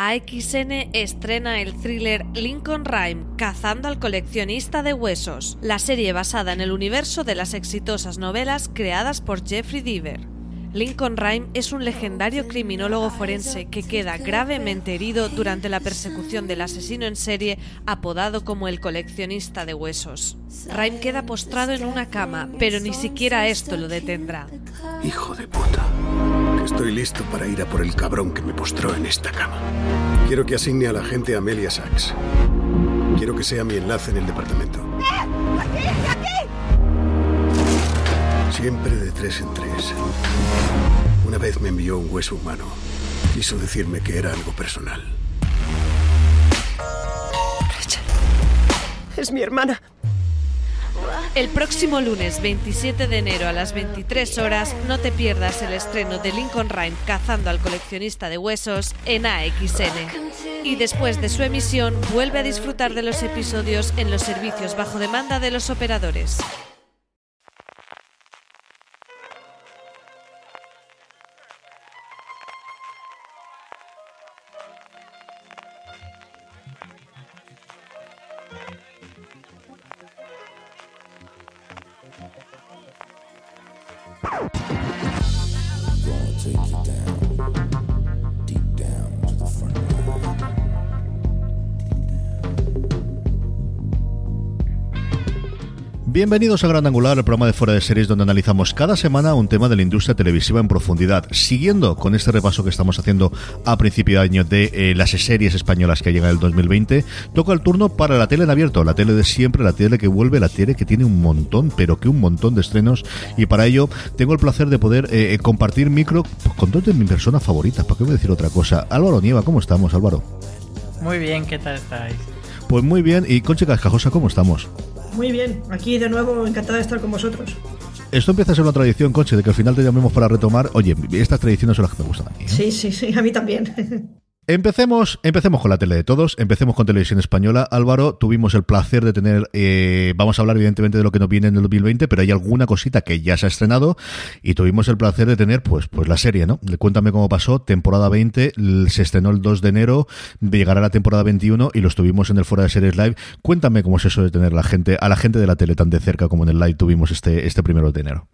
AXN estrena el thriller Lincoln Rhyme, Cazando al coleccionista de huesos, la serie basada en el universo de las exitosas novelas creadas por Jeffrey Deaver. Lincoln Rhyme es un legendario criminólogo forense que queda gravemente herido durante la persecución del asesino en serie apodado como el coleccionista de huesos. Rhyme queda postrado en una cama, pero ni siquiera esto lo detendrá. Hijo de puta. Estoy listo para ir a por el cabrón que me postró en esta cama. Quiero que asigne a la gente Amelia Sachs. Quiero que sea mi enlace en el departamento. Siempre de tres en tres. Una vez me envió un hueso humano. Quiso decirme que era algo personal. Es mi hermana. El próximo lunes 27 de enero a las 23 horas no te pierdas el estreno de Lincoln Rhyme Cazando al coleccionista de huesos en AXN. Y después de su emisión vuelve a disfrutar de los episodios en los servicios bajo demanda de los operadores. Bienvenidos a Gran Angular, el programa de fuera de series donde analizamos cada semana un tema de la industria televisiva en profundidad. Siguiendo con este repaso que estamos haciendo a principio de año de eh, las series españolas que llegan el 2020, toca el turno para la tele en abierto, la tele de siempre, la tele que vuelve, la tele que tiene un montón, pero que un montón de estrenos. Y para ello tengo el placer de poder eh, eh, compartir micro con dos de mis personas favoritas. ¿Para qué voy a decir otra cosa? Álvaro Nieva, ¿cómo estamos, Álvaro? Muy bien, ¿qué tal estáis? Pues muy bien. ¿Y Conche Cascajosa, cómo estamos? Muy bien, aquí de nuevo encantada de estar con vosotros. Esto empieza a ser una tradición, Conche, de que al final te llamemos para retomar. Oye, estas tradiciones son las que me gustan a mí. ¿eh? Sí, sí, sí, a mí también. Empecemos, empecemos con la tele de todos, empecemos con televisión española. Álvaro, tuvimos el placer de tener, eh, vamos a hablar evidentemente de lo que nos viene en el 2020, pero hay alguna cosita que ya se ha estrenado y tuvimos el placer de tener pues, pues la serie, ¿no? Cuéntame cómo pasó, temporada 20, l- se estrenó el 2 de enero, llegará la temporada 21 y los tuvimos en el Fuera de Series Live. Cuéntame cómo es eso de tener la gente, a la gente de la tele tan de cerca como en el live tuvimos este, este primero de enero.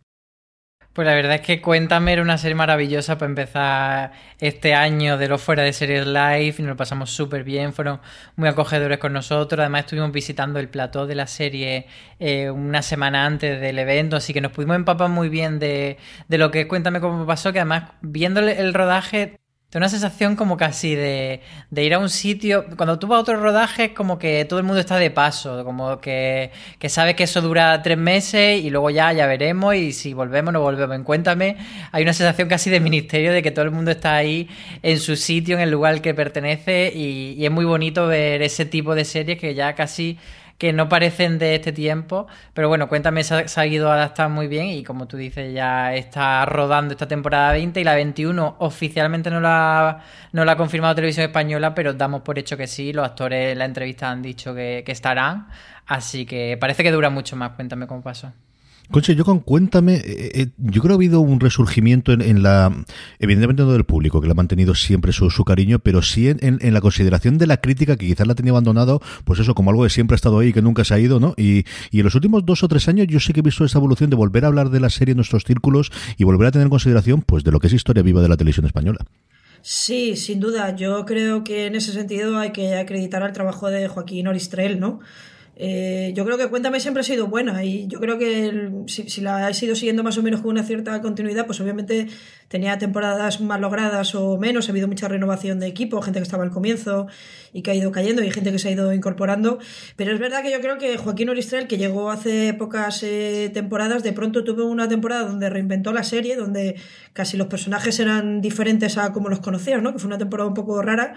Pues la verdad es que Cuéntame era una serie maravillosa para empezar este año de los fuera de series live y nos lo pasamos súper bien, fueron muy acogedores con nosotros, además estuvimos visitando el plató de la serie eh, una semana antes del evento, así que nos pudimos empapar muy bien de, de lo que es Cuéntame cómo pasó, que además viendo el rodaje te da una sensación como casi de, de ir a un sitio. Cuando tú vas a otro rodaje, es como que todo el mundo está de paso, como que, que sabes que eso dura tres meses y luego ya, ya veremos. Y si volvemos, no volvemos. En Cuéntame, hay una sensación casi de ministerio de que todo el mundo está ahí en su sitio, en el lugar al que pertenece. Y es muy bonito ver ese tipo de series que ya casi que no parecen de este tiempo, pero bueno, Cuéntame se ha, se ha ido adaptando muy bien y como tú dices ya está rodando esta temporada 20 y la 21 oficialmente no la, no la ha confirmado Televisión Española, pero damos por hecho que sí, los actores en la entrevista han dicho que, que estarán, así que parece que dura mucho más, cuéntame cómo pasó. Conche, yo con Cuéntame, eh, eh, yo creo que ha habido un resurgimiento en, la, evidentemente no del público, que le ha mantenido siempre su, cariño, pero sí en, la consideración de la crítica, que quizás la tenía abandonado, pues eso, como algo que siempre ha estado ahí y que nunca se ha ido, ¿no? Y, y en los últimos dos o tres años yo sí que he visto esa evolución de volver a hablar de la serie en nuestros círculos y volver a tener en consideración, pues, de lo que es historia viva de la televisión española. Sí, sin duda. Yo creo que en ese sentido hay que acreditar al trabajo de Joaquín Oristrel, ¿no? Eh, yo creo que Cuéntame siempre ha sido buena y yo creo que si, la he sido siguiendo más o menos con una cierta continuidad, pues obviamente tenía temporadas más logradas o menos, ha habido mucha renovación de equipo, gente que estaba al comienzo y que ha ido cayendo y gente que se ha ido incorporando, pero es verdad que yo creo que Joaquín Oristrel, que llegó hace pocas eh, temporadas, de pronto tuvo una temporada donde reinventó la serie, donde casi los personajes eran diferentes a como los conocías, ¿no? que fue una temporada un poco rara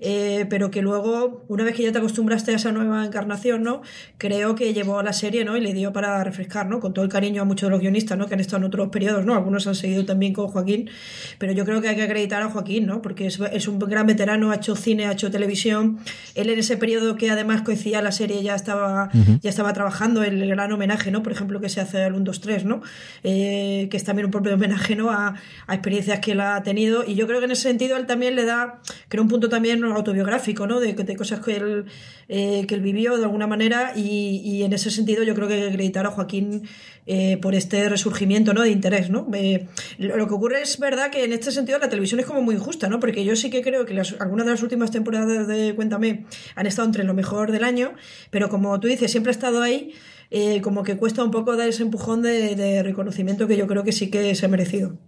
eh, pero que luego, una vez que ya te acostumbraste a esa nueva encarnación, ¿no? Creo que llevó a la serie, ¿no? Y le dio para refrescar, ¿no? Con todo el cariño a muchos de los guionistas, ¿no? Que han estado en otros periodos, ¿no? Algunos han seguido también con Joaquín, pero yo creo que hay que acreditar a Joaquín, ¿no? Porque es, es un gran veterano, ha hecho cine, ha hecho televisión. Él en ese periodo que además coincidía la serie ya estaba, ya estaba trabajando el gran homenaje, ¿no? Por ejemplo, que se hace al 1, 2, 3, ¿no? Eh, que es también un propio homenaje, ¿no? A, a experiencias que él ha tenido. Y yo creo que en ese sentido él también le da, creo, un punto también autobiográfico, ¿no? De, de cosas que él, eh, que él vivió de alguna manera y, y, en ese sentido yo creo que hay que acreditar a Joaquín eh, por este resurgimiento, ¿no? De interés, ¿no? lo que ocurre es verdad que en este sentido la televisión es como muy injusta, ¿no? Porque yo sí que creo que las, algunas de las últimas temporadas de Cuéntame han estado entre lo mejor del año, pero como tú dices, siempre ha estado ahí. Eh, como que cuesta un poco dar ese empujón de, de reconocimiento que yo creo que sí que se ha merecido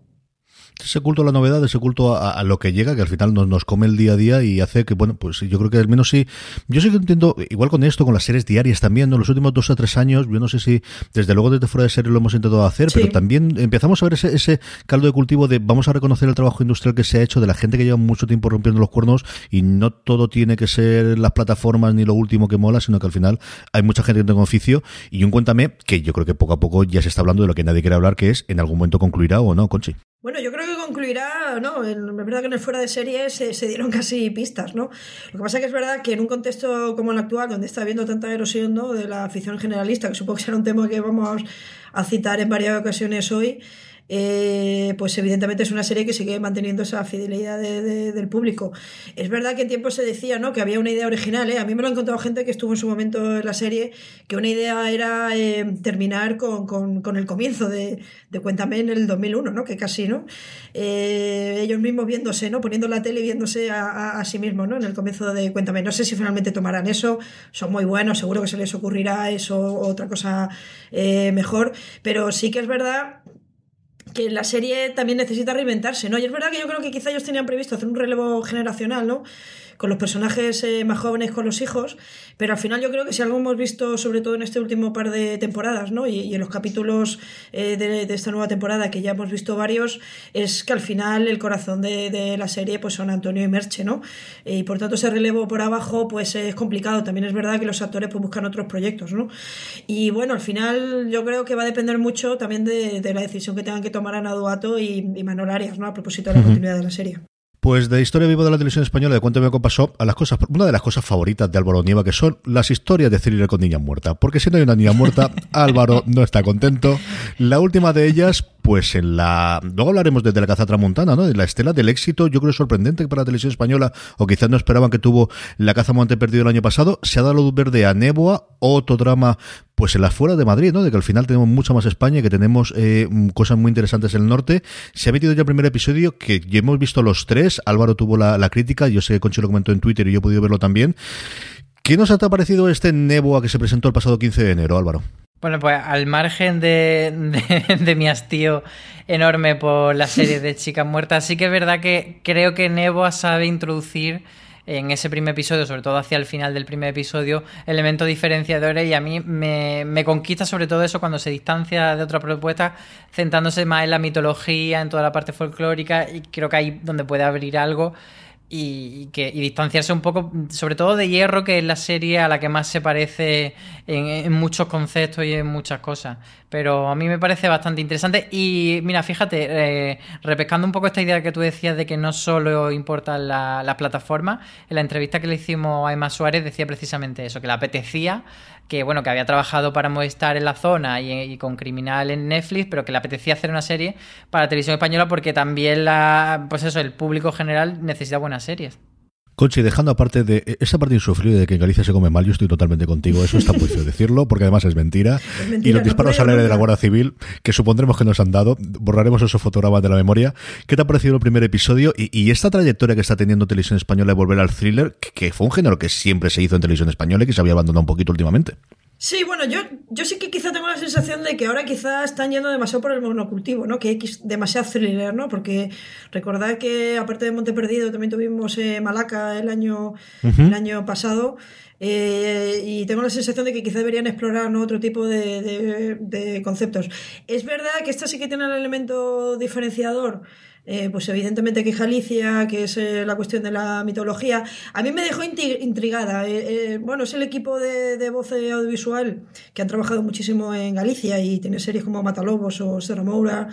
ese culto a la novedad, ese culto a, lo que llega, que al final nos, nos, come el día a día y hace que, bueno, pues yo creo que al menos sí. Yo sí que entiendo, igual con esto, con las series diarias también, ¿no? Los últimos dos a tres años, yo no sé si desde luego desde fuera de serie lo hemos intentado hacer, pero también empezamos a ver ese, ese caldo de cultivo de vamos a reconocer el trabajo industrial que se ha hecho de la gente que lleva mucho tiempo rompiendo los cuernos y no todo tiene que ser las plataformas ni lo último que mola, sino que al final hay mucha gente que tiene oficio y un cuéntame que yo creo que poco a poco ya se está hablando de lo que nadie quiere hablar, que es en algún momento concluirá o no, Conchi. Bueno, yo creo que concluirá, ¿no? Es verdad que en el fuera de serie se, dieron casi pistas, ¿no? Lo que pasa es que es verdad que en un contexto como el actual, donde está habiendo tanta erosión. De la afición generalista, que supongo que será un tema que vamos a citar en varias ocasiones hoy, eh, pues evidentemente es una serie que sigue manteniendo esa fidelidad del público. Es verdad que en tiempo se decía ¿no? que había una idea original, ¿eh? a mí me lo han contado gente que estuvo en su momento en la serie, que una idea era eh, terminar con, con, el comienzo de, de, Cuéntame en el 2001, ¿no? que casi, ¿no? Eh, ellos mismos viéndose, ¿no? poniendo la tele y viéndose a, a, sí mismos ¿no? en el comienzo de Cuéntame. No sé si finalmente tomarán eso, son muy buenos, seguro que se les ocurrirá eso otra cosa mejor, pero sí que es verdad que la serie también necesita reinventarse, ¿no? Y es verdad que yo creo que quizá ellos tenían previsto hacer un relevo generacional, ¿no? Con los personajes eh, más jóvenes con los hijos, pero al final yo creo que si algo hemos visto, sobre todo en este último par de temporadas, ¿no? y, en los capítulos eh, de, esta nueva temporada, que ya hemos visto varios, es que al final el corazón de, la serie pues son Antonio y Merche, ¿no? y por tanto ese relevo por abajo pues es complicado. También es verdad que los actores pues buscan otros proyectos, ¿no? Y bueno, al final yo creo que va a depender mucho también de, la decisión que tengan que tomar Ana Duato y, y Manuel Arias, ¿no? A propósito de la continuidad de la serie. Pues de Historia Viva de la Televisión Española, de Cuéntame cómo pasó, a las cosas, una de las cosas favoritas de Álvaro Nieva, que son las historias de thriller con niña muerta. Porque si no hay una niña muerta, Álvaro no está contento. La última de ellas, pues en la. Luego hablaremos desde la caza tramontana, ¿no? De la estela del éxito, yo creo sorprendente para la televisión española, o quizás no esperaban que tuvo la caza monte perdido el año pasado. Se ha dado luz verde a Neboa, otro drama pues en las fuera de Madrid, ¿no? De que al final tenemos mucho más España, que tenemos eh, cosas muy interesantes en el norte. Se ha metido ya el primer episodio, que ya hemos visto los tres. Álvaro tuvo la, crítica, yo sé que Conchi lo comentó en Twitter y yo he podido verlo también. ¿Qué nos ha parecido este Neboa que se presentó el pasado 15 de enero, Álvaro? Bueno, pues al margen de, mi hastío enorme por la serie de Chicas Muertas, sí que es verdad que creo que Neboa sabe introducir en ese primer episodio, sobre todo hacia el final del primer episodio, elementos diferenciadores y a mí me, me conquista sobre todo eso cuando se distancia de otra propuesta, centrándose más en la mitología, en toda la parte folclórica y creo que ahí donde puede abrir algo y, que, y distanciarse un poco, sobre todo de Hierro, que es la serie a la que más se parece en, muchos conceptos y en muchas cosas. Pero a mí me parece bastante interesante. Y mira, fíjate, eh, repescando un poco esta idea que tú decías de que no solo importan las plataformas, en la entrevista que le hicimos a Emma Suárez decía precisamente eso, que le apetecía que bueno, que había trabajado para Movistar en la zona y, con Criminal en Netflix, pero que le apetecía hacer una serie para televisión española porque también la, pues eso, el público general necesita buenas series. Conchi, dejando aparte de esa parte insufrible de que en Galicia se come mal, yo estoy totalmente contigo. Eso está muy feo decirlo, porque además es mentira. y los disparos al aire de la Guardia Civil, que supondremos que nos han dado, borraremos esos fotogramas de la memoria. ¿Qué te ha parecido el primer episodio y, esta trayectoria que está teniendo Televisión Española de volver al thriller, que, fue un género que siempre se hizo en Televisión Española y que se había abandonado un poquito últimamente? Sí, bueno, yo, yo sí que quizá tengo la sensación de que ahora quizá están yendo demasiado por el monocultivo, ¿no? Que hay demasiado thriller, ¿no? Porque recordad que aparte de Monte Perdido también tuvimos eh, Malaca el año, el año pasado. Eh, y tengo la sensación de que quizá deberían explorar otro tipo de, de, conceptos. Es verdad que esta sí que tiene el elemento diferenciador eh, pues evidentemente que Galicia, que es eh, la cuestión de la mitología, a mí me dejó intrigada. Eh, bueno, es el equipo de, de, voz audiovisual que han trabajado muchísimo en Galicia y tiene series como Matalobos o Serra Moura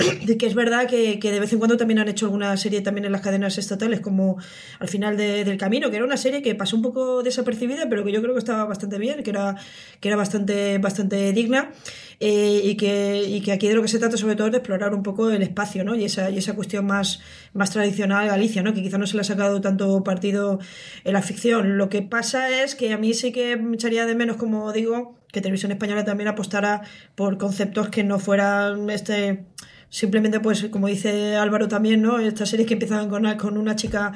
que es verdad que, de vez en cuando también han hecho alguna serie también en las cadenas estatales, como al final del camino, que era una serie que pasó un poco desapercibida, pero que yo creo que estaba bastante bien, que era, que era bastante, bastante digna, eh, y, que, y que aquí de lo que se trata sobre todo es de explorar un poco el espacio, ¿no? Y esa, y esa cuestión más, más tradicional Galicia, ¿no? Que quizá no se le ha sacado tanto partido en la ficción. Lo que pasa es que a mí sí que me echaría de menos, como digo, que Televisión Española también apostara por conceptos que no fueran este simplemente pues como dice Álvaro también, ¿no? Estas series que empiezan con una, con una chica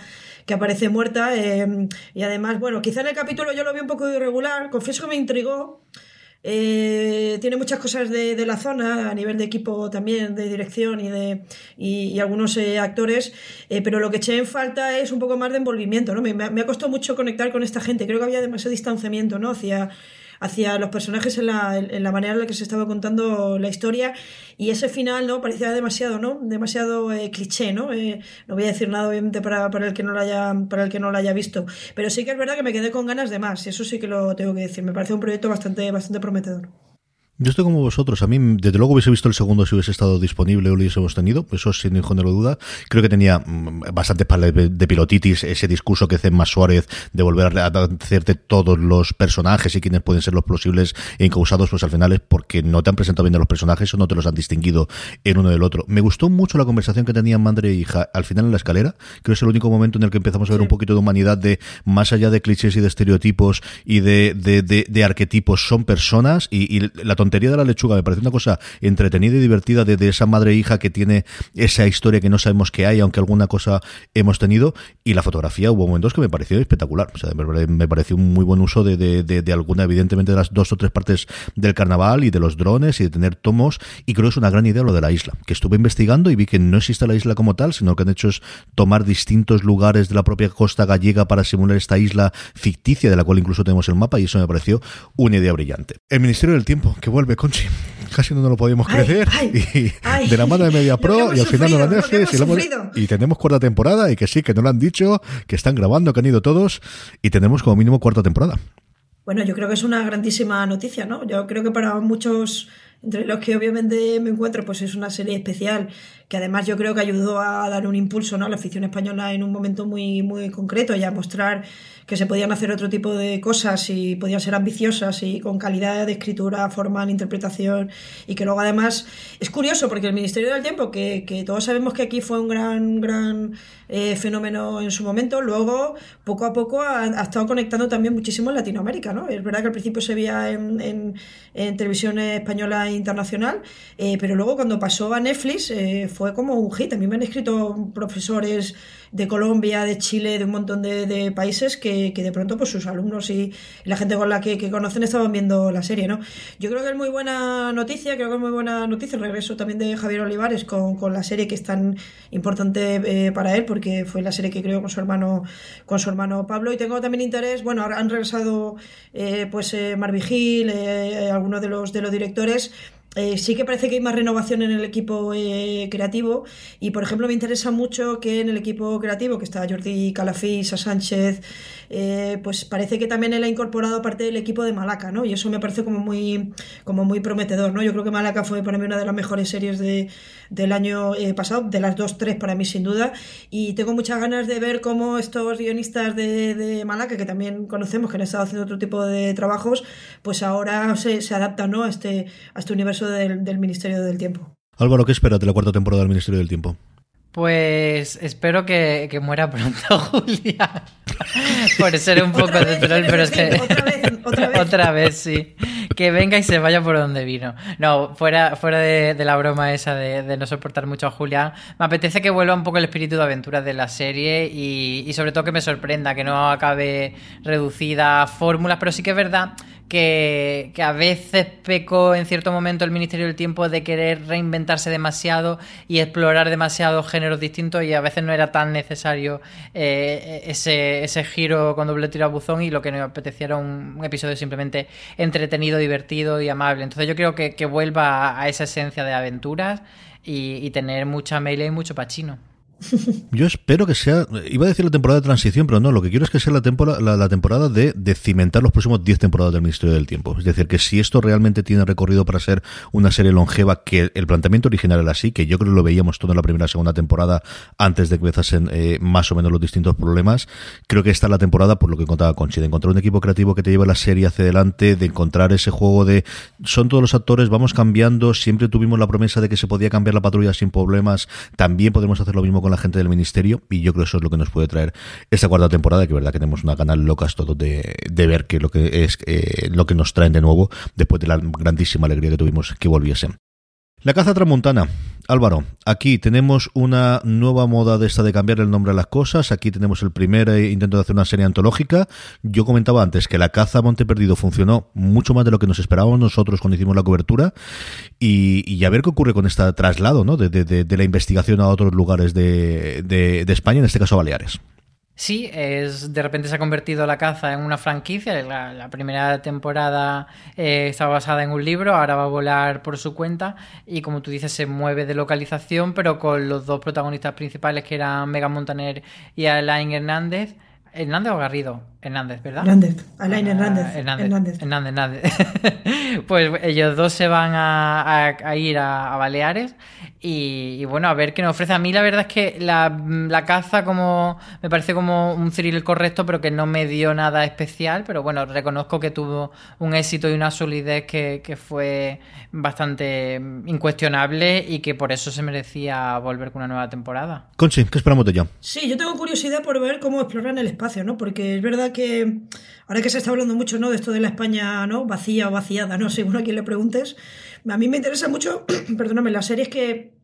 que aparece muerta eh, y además, bueno, quizá en el capítulo yo lo vi un poco irregular, confieso que me intrigó. Eh, tiene muchas cosas de, de, la zona, a nivel de equipo también, de dirección y de y, algunos eh, actores, pero lo que eché en falta es un poco más de envolvimiento, ¿no? Me, me, ha costado mucho conectar con esta gente, creo que había demasiado distanciamiento, ¿no? Hacia hacia los personajes en la, en la manera en la que se estaba contando la historia. Y ese final no parecía demasiado no demasiado eh, cliché no eh, no voy a decir nada obviamente para, para, el que no lo haya para el que no lo haya visto. Pero sí que es verdad que me quedé con ganas de más eso sí que lo tengo que decir. Me parece un proyecto bastante bastante prometedor yo estoy como vosotros. A mí, desde luego, hubiese visto el segundo si hubiese estado disponible o lo hubiésemos tenido. Eso sin ninguna duda. Creo que tenía mm, bastante para de pilotitis ese discurso que hace más Suárez de volver a hacerte todos los personajes y quienes pueden ser los posibles e incausados, pues al final es porque no te han presentado bien a los personajes o no te los han distinguido en uno del otro. Me gustó mucho la conversación que tenían madre e hija al final en la escalera. Creo que es el único momento en el que empezamos a ver un poquito de humanidad de más allá de clichés y de estereotipos y de, de, de, arquetipos, son personas y, y la tontería de la lechuga me parece una cosa entretenida y divertida de, esa madre e hija que tiene esa historia que no sabemos que hay, aunque alguna cosa hemos tenido. Y la fotografía hubo momentos que me pareció espectacular. O sea, me, pareció un muy buen uso de, de, alguna, evidentemente, de las dos o tres partes del carnaval y de los drones y de tener tomos. Y creo que es una gran idea lo de la isla, que estuve investigando y vi que no existe la isla como tal, sino que han hecho es tomar distintos lugares de la propia costa gallega para simular esta isla ficticia, de la cual incluso tenemos el mapa, y eso me pareció una idea brillante. El Ministerio del Tiempo, que vuelve Conchi. Casi no lo podíamos crecer. y de la mano de Media Pro y al final no la Netflix. Y, tenemos cuarta temporada y que sí, que no lo han dicho, que están grabando, que han ido todos y tenemos como mínimo cuarta temporada. Bueno, yo creo que es una grandísima noticia, ¿no? Yo creo que para muchos entre los que obviamente me encuentro, pues es una serie especial que además yo creo que ayudó a dar un impulso ¿no? a la afición española en un momento muy, muy concreto y a mostrar que se podían hacer otro tipo de cosas y podían ser ambiciosas y con calidad de escritura, formal, interpretación y que luego además es curioso porque el Ministerio del Tiempo, que, que todos sabemos que aquí fue un gran, gran eh, fenómeno en su momento, luego poco a poco ha, estado conectando también muchísimo en Latinoamérica. ¿no? Es verdad que al principio se veía en, en, en televisión española e internacional, eh, pero luego cuando pasó a Netflix eh, fue como un hit. A mí me han escrito profesores de Colombia, de Chile, de un montón de, países que, de pronto pues sus alumnos y, la gente con la que, conocen estaban viendo la serie, ¿no? Yo creo que es muy buena noticia, creo que es muy buena noticia el regreso también de Javier Olivares con, la serie que es tan importante eh, para él porque fue la serie que creó con su hermano con su hermano Pablo y tengo también interés, bueno, han regresado eh, pues eh, Marvigil, algunos de los de los directores eh, sí que parece que hay más renovación en el equipo eh, creativo y, por ejemplo, me interesa mucho que en el equipo creativo, que está Jordi Calafís, Sánchez, eh, pues parece que también él ha incorporado parte del equipo de Malaca, ¿no? Y eso me parece como muy, como muy prometedor, ¿no? Yo creo que Malaca fue para mí una de las mejores series de, del año pasado, de las dos, tres para mí sin duda, y tengo muchas ganas de ver cómo estos guionistas de, de Malaca, que también conocemos que han estado haciendo otro tipo de trabajos, pues ahora se, se adaptan, ¿no? A este, a este universo del, Ministerio del Tiempo. Álvaro, ¿qué esperas de la cuarta temporada del Ministerio del Tiempo? Pues espero que, que muera pronto Julia. por ser un poco de troll, pero es que. Otra vez, otra vez. Otra vez, sí. Que venga y se vaya por donde vino. No, fuera, fuera de, de la broma esa de, de no soportar mucho a Julián, me apetece que vuelva un poco el espíritu de aventura de la serie y, y sobre todo que me sorprenda, que no acabe reducida a fórmulas, pero sí que es verdad que, que, a veces pecó en cierto momento el Ministerio del Tiempo de querer reinventarse demasiado y explorar demasiado géneros distintos y a veces no era tan necesario eh, ese, ese, giro con doble tiro a buzón y lo que nos apetecía era un, un, episodio simplemente entretenido, divertido y amable. Entonces yo creo que, que vuelva a, a, esa esencia de aventuras y, y tener mucha melee y mucho pachino. Yo espero que sea, iba a decir la temporada de transición, pero no, lo que quiero es que sea la temporada, la, temporada de, de, cimentar los próximos 10 temporadas del Ministerio del Tiempo. Es decir, que si esto realmente tiene recorrido para ser una serie longeva, que el planteamiento original era así, que yo creo que lo veíamos todo en la primera y segunda temporada antes de que empezasen eh, más o menos los distintos problemas, creo que esta es la temporada, por lo que contaba Conchi, de encontrar un equipo creativo que te lleve la serie hacia adelante, de encontrar ese juego de son todos los actores, vamos cambiando, siempre tuvimos la promesa de que se podía cambiar la patrulla sin problemas, también podemos hacer lo mismo con la gente del ministerio y yo creo que eso es lo que nos puede traer esta cuarta temporada que verdad que tenemos una canal locas todo de, de ver que lo que es eh, lo que nos traen de nuevo después de la grandísima alegría que tuvimos que volviesen la caza tramontana. Álvaro, aquí tenemos una nueva moda de esta de cambiar el nombre a las cosas. Aquí tenemos el primer eh, intento de hacer una serie antológica. Yo comentaba antes que la caza Monte Perdido funcionó mucho más de lo que nos esperábamos nosotros cuando hicimos la cobertura. Y, a ver qué ocurre con este traslado ¿no? de, de, de la investigación a otros lugares de España, en este caso Baleares. Sí, es, de repente se ha convertido la caza en una franquicia. La, primera temporada eh, estaba basada en un libro, ahora va a volar por su cuenta y como tú dices se mueve de localización, pero con los dos protagonistas principales que eran Megan Montaner y Alain Hernández. ¿Hernández o Garrido? Hernández, ¿verdad? Hernández, Alain Hernández. Uh, Hernández. Hernández. Hernández, Hernández. pues ellos dos se van a, a, a ir a, a Baleares y, y, bueno, a ver qué nos ofrece. A mí la verdad es que la, la, caza como me parece como un thriller correcto, pero que no me dio nada especial. Pero bueno, reconozco que tuvo un éxito y una solidez que, que fue bastante incuestionable y que por eso se merecía volver con una nueva temporada. Conchi, ¿qué esperamos de ella? Sí, yo tengo curiosidad por ver cómo exploran el espacio, ¿no? Porque es verdad ahora que se está hablando mucho, ¿no? De esto de la España, ¿no? Vacía o vaciada, ¿no? Según a quien le preguntes. A mí me interesa mucho, perdóname, las series que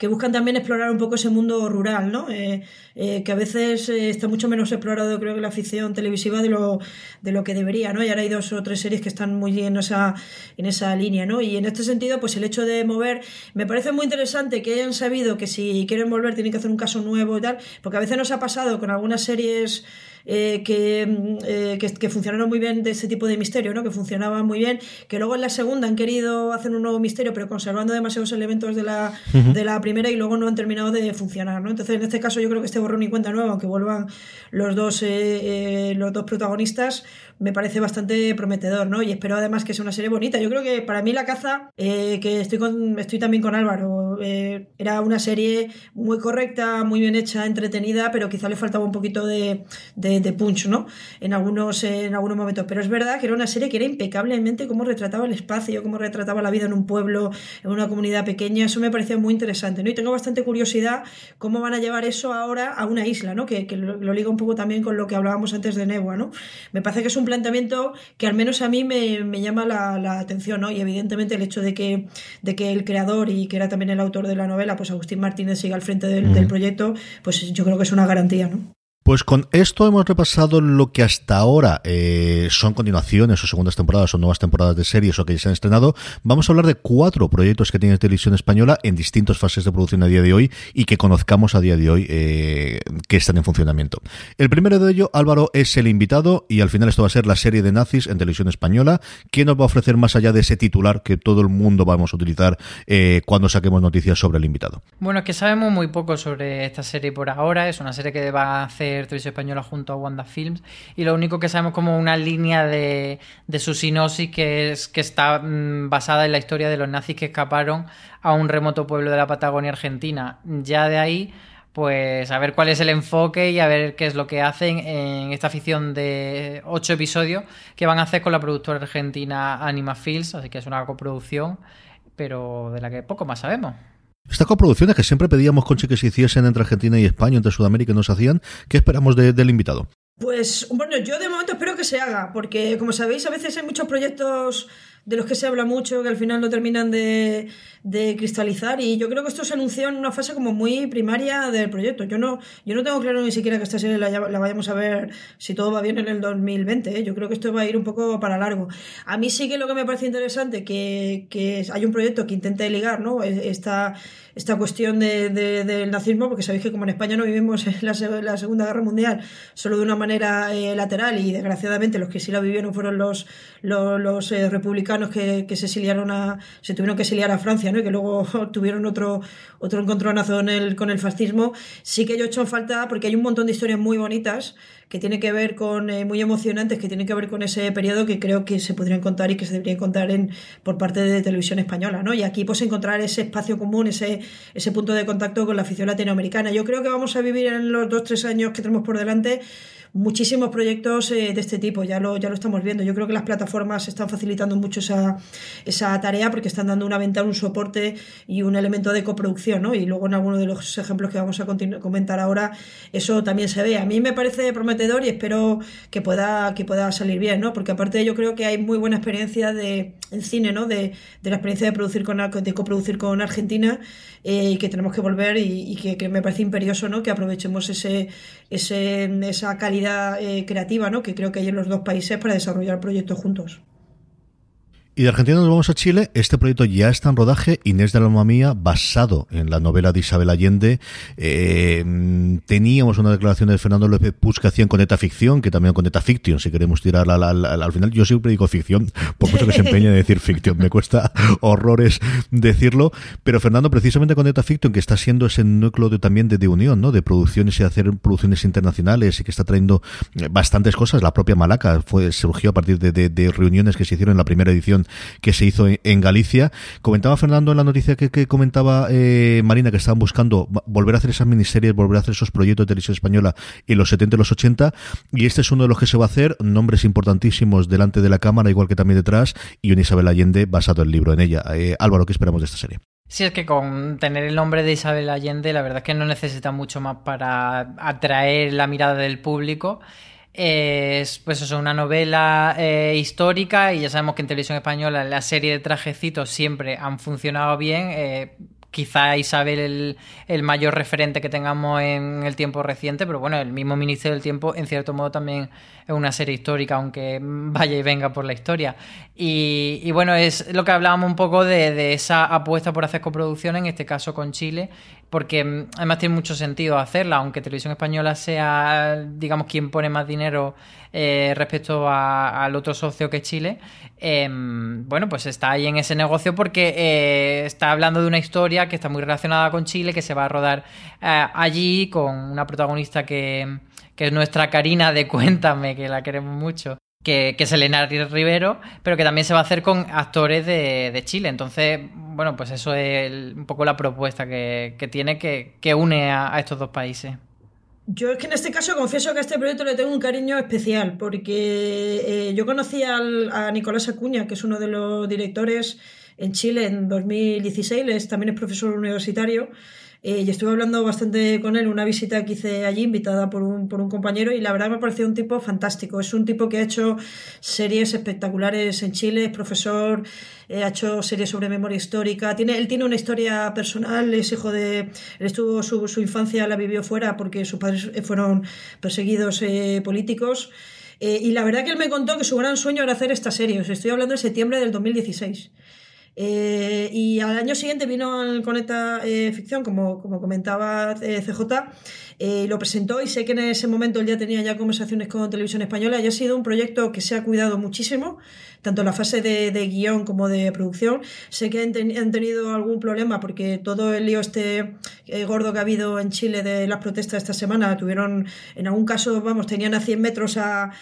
que buscan también explorar un poco ese mundo rural, ¿no? Eh, eh, que a veces eh, está mucho menos explorado, creo que la ficción televisiva de lo, de lo que debería, ¿no? Y ahora hay dos o tres series que están muy en esa, en esa línea, ¿no? Y en este sentido, pues el hecho de mover, me parece muy interesante que hayan sabido que si quieren volver tienen que hacer un caso nuevo y tal, porque a veces nos ha pasado con algunas series eh, que, eh, que, que, funcionaron muy bien de ese tipo de misterio, ¿no? que funcionaban muy bien, que luego en la segunda han querido hacer un nuevo misterio, pero conservando demasiados elementos de la, uh -huh. de la primera y luego no han terminado de funcionar. ¿no? Entonces, en este caso, yo creo que este borrón y cuenta nueva, aunque vuelvan los dos, eh, los dos protagonistas, me parece bastante prometedor, ¿no? Y espero además que sea una serie bonita. Yo creo que para mí La Caza, eh, que estoy, con, estoy también con Álvaro, eh, era una serie muy correcta, muy bien hecha, entretenida, pero quizá le faltaba un poquito de, de, de punch, ¿no? En algunos, eh, en algunos momentos. Pero es verdad que era una serie que era impecablemente cómo retrataba el espacio, cómo retrataba la vida en un pueblo, en una comunidad pequeña. Eso me parecía muy interesante, ¿no? Y tengo bastante curiosidad cómo van a llevar eso ahora a una isla, ¿no? Que, que lo, lo liga un poco también con lo que hablábamos antes de Nebua, ¿no? Me parece que es un planteamiento que al menos a mí me, me llama la, la, atención, ¿no? Y evidentemente el hecho de que, de que el creador y que era también el autor de la novela, pues Agustín Martínez siga al frente del, mm. del proyecto, pues yo creo que es una garantía, ¿no? Pues con esto hemos repasado lo que hasta ahora eh, son continuaciones o segundas temporadas o nuevas temporadas de series o que ya se han estrenado. Vamos a hablar de cuatro proyectos que tiene Televisión Española en distintas fases de producción a día de hoy y que conozcamos a día de hoy eh, que están en funcionamiento. El primero de ello, Álvaro, es el invitado y al final esto va a ser la serie de nazis en Televisión Española. ¿Qué nos va a ofrecer más allá de ese titular que todo el mundo vamos a utilizar eh, cuando saquemos noticias sobre el invitado? Bueno, es que sabemos muy poco sobre esta serie por ahora. Es una serie que va a hacer Española junto a Wanda Films y lo único que sabemos como una línea de, de su sinopsis que es que está mmm, basada en la historia de los nazis que escaparon a un remoto pueblo de la Patagonia Argentina. Ya de ahí pues a ver cuál es el enfoque y a ver qué es lo que hacen en esta ficción de ocho episodios que van a hacer con la productora argentina Anima Films, así que es una coproducción, pero de la que poco más sabemos. Estas coproducciones que siempre pedíamos con que se hiciesen entre Argentina y España, entre Sudamérica, no se hacían. ¿Qué esperamos del invitado? Pues bueno, yo de momento espero que se haga, porque como sabéis, a veces hay muchos proyectos de los que se habla mucho, que al final no terminan de, cristalizar. Y yo creo que esto se anunció en una fase como muy primaria del proyecto. Yo no, yo no tengo claro ni siquiera que esta serie la, vayamos a ver si todo va bien en el 2020. ¿eh? Yo creo que esto va a ir un poco para largo. A mí sí que lo que me parece interesante que, que hay un proyecto que intente ligar ¿no? esta, esta cuestión de, del nazismo, porque sabéis que como en España no vivimos la, Segunda Guerra Mundial solo de una manera eh, lateral y desgraciadamente los que sí la vivieron fueron los, los, eh, republicanos que, que, se exiliaron a, se tuvieron que exiliar a Francia, ¿no? Y que luego tuvieron otro, otro encontronazo en el, con el fascismo, sí que yo he hecho falta, porque hay un montón de historias muy bonitas que tiene que ver con, eh, muy emocionantes, que tienen que ver con ese periodo que creo que se podrían contar y que se deberían contar en, por parte de televisión española, ¿no? Y aquí pues encontrar ese espacio común, ese, ese punto de contacto con la afición latinoamericana. Yo creo que vamos a vivir en los dos, tres años que tenemos por delante muchísimos proyectos eh, de este tipo, ya lo, ya lo estamos viendo. Yo creo que las plataformas están facilitando mucho esa, esa tarea porque están dando una ventana, un soporte y un elemento de coproducción, ¿no? Y luego en alguno de los ejemplos que vamos a comentar ahora, eso también se ve. A mí me parece prometedor y espero que pueda, que pueda salir bien, ¿no? Porque aparte yo creo que hay muy buena experiencia de, en cine, ¿no? De, de la experiencia de producir con de coproducir con Argentina eh, y que tenemos que volver y, que, que, me parece imperioso, ¿no? Que aprovechemos ese, ese, esa calidad eh, creativa ¿no? que creo que hay en los dos países para desarrollar proyectos juntos. Y de Argentina nos vamos a Chile. Este proyecto ya está en rodaje. Inés de la Alma Mía, basado en la novela de Isabel Allende. Eh, teníamos una declaración de Fernando López Puig que hacían con Eta Ficción, que también con Eta Fiction, si queremos tirar al, final. Yo siempre digo ficción, por mucho que se empeñe en decir ficción. Me cuesta horrores decirlo. Pero Fernando, precisamente con Eta Fiction, que está siendo ese núcleo de, también de, unión, ¿no? De producciones y hacer producciones internacionales y que está trayendo eh, bastantes cosas. La propia Malaca fue, surgió a partir de reuniones que se hicieron en la primera edición que se hizo en, Galicia. Comentaba Fernando en la noticia que, comentaba eh, Marina que estaban buscando volver a hacer esas miniseries, volver a hacer esos proyectos de televisión española en los 70 y los 80 y este es uno de los que se va a hacer, nombres importantísimos delante de la cámara, igual que también detrás, y un Isabel Allende basado el libro en ella. Eh, Álvaro, ¿qué esperamos de esta serie? Sí, es que con tener el nombre de Isabel Allende, la verdad es que no necesita mucho más para atraer la mirada del público. Es pues eso, una novela eh, histórica y ya sabemos que en televisión española la serie de trajecitos siempre han funcionado bien. Eh, quizá Isabel el, mayor referente que tengamos en el tiempo reciente, pero bueno, el mismo Ministerio del Tiempo en cierto modo también es una serie histórica, aunque vaya y venga por la historia. Y, bueno, es lo que hablábamos un poco de, esa apuesta por hacer coproducción, en este caso con Chile, porque mm, además tiene mucho sentido hacerla, aunque Televisión Española sea, digamos, quien pone más dinero eh, respecto al otro socio que Chile, em, bueno, pues está ahí en ese negocio porque eh, está hablando de una historia que está muy relacionada con Chile, que se va a rodar eh, allí con una protagonista que, que es nuestra Karina de Cuéntame, que la queremos mucho que, que es Elena Rivero, pero que también se va a hacer con actores de, Chile. Entonces, bueno, pues eso es un poco la propuesta que, tiene que, une a, estos dos países. Yo es que en este caso confieso que a este proyecto le tengo un cariño especial, porque eh, yo conocí a Nicolás Acuña, que es uno de los directores en Chile en 2016, también es profesor universitario, eh, y estuve hablando bastante con él, una visita que hice allí, invitada por un, por un compañero, y la verdad me pareció un tipo fantástico. Es un tipo que ha hecho series espectaculares en Chile, es profesor, eh, ha hecho series sobre memoria histórica. Tiene, él tiene una historia personal, es hijo de. Él estuvo su, su infancia la vivió fuera porque sus padres fueron perseguidos eh, políticos. y la verdad que él me contó que su gran sueño era hacer esta serie. Os estoy hablando de septiembre del 2016. Eh, y al año siguiente vino al Conecta eh, Ficción, como, como comentaba eh, lo presentó y sé que en ese momento él ya tenía ya conversaciones con Televisión Española y ha sido un proyecto que se ha cuidado muchísimo, tanto en la fase de, de guion como de producción. Sé que han, tenido algún problema porque todo el lío este gordo que ha habido en Chile de las protestas esta semana, tuvieron, en algún caso, vamos, tenían a 100 metros a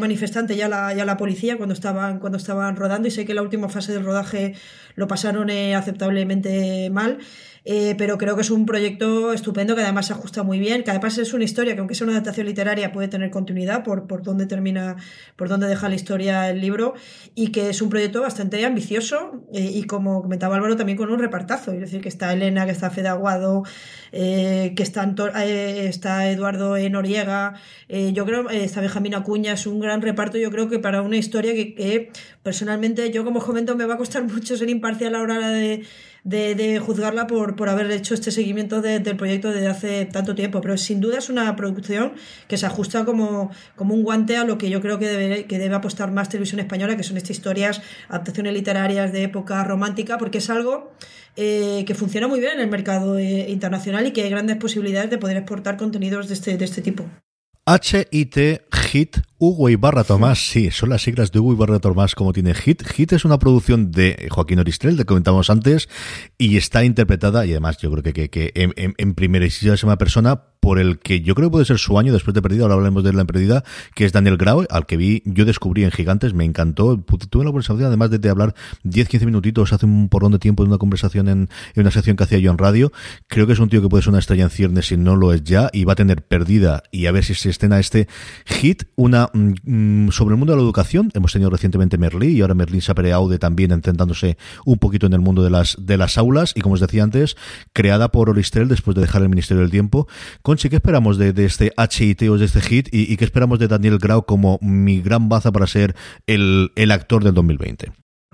manifestantes ya la, ya la policía cuando estaban, cuando estaban rodando y sé que la última fase del rodaje lo pasaron eh, aceptablemente mal. Eh, pero creo que es un proyecto estupendo que además se ajusta muy bien, que además es una historia que aunque sea una adaptación literaria puede tener continuidad por, por dónde termina, por dónde deja la historia el libro y que es un proyecto bastante ambicioso eh, y como comentaba Álvaro también con un repartazo, es decir, que está Elena, que está Fede Aguado, eh, que está, está Eduardo Noriega, yo creo está Benjamín Acuña, es un gran reparto, yo creo que para una historia que, que personalmente yo como comento me va a costar mucho ser imparcial a la hora de de, de juzgarla por, por haber hecho este seguimiento del proyecto desde hace tanto tiempo, pero sin duda es una producción que se ajusta como, como un guante a lo que yo creo que debe, que debe apostar más televisión española, que son estas historias, adaptaciones literarias de época romántica, porque es algo eh, que funciona muy bien en el mercado eh, internacional y que hay grandes posibilidades de poder exportar contenidos de este, de este tipo. HIT HIT Hugo Ibarra Tomás, sí, son las siglas de Hugo Ibarra Tomás como tiene Hit. Hit es una producción de Joaquín Oristrel, de que comentamos antes, y está interpretada, y además yo creo que, que, que en, en, en primerísima persona por el que yo creo que puede ser su año después de Perdida, ahora hablaremos de la Perdida, que es Daniel Grau, al que vi, yo descubrí en Gigantes, me encantó, tuve la conversación además de, de hablar 10-15 minutitos hace un porrón de tiempo en una conversación en, en, una sección que hacía yo en radio, creo que es un tío que puede ser una estrella en ciernes si no lo es ya, y va a tener Perdida, y a ver si se estrena este hit, una mm, sobre el mundo de la educación, hemos tenido recientemente Merlí, y ahora Merlín Sapereaude también intentándose un poquito en el mundo de las, de las aulas, y como os decía antes, creada por Oristrel después de dejar el Ministerio del Tiempo, Conchi, ¿qué esperamos de, este HIT o de este hit? ¿Y, ¿Y, qué esperamos de Daniel Grau como mi gran baza para ser el, el actor del 2020?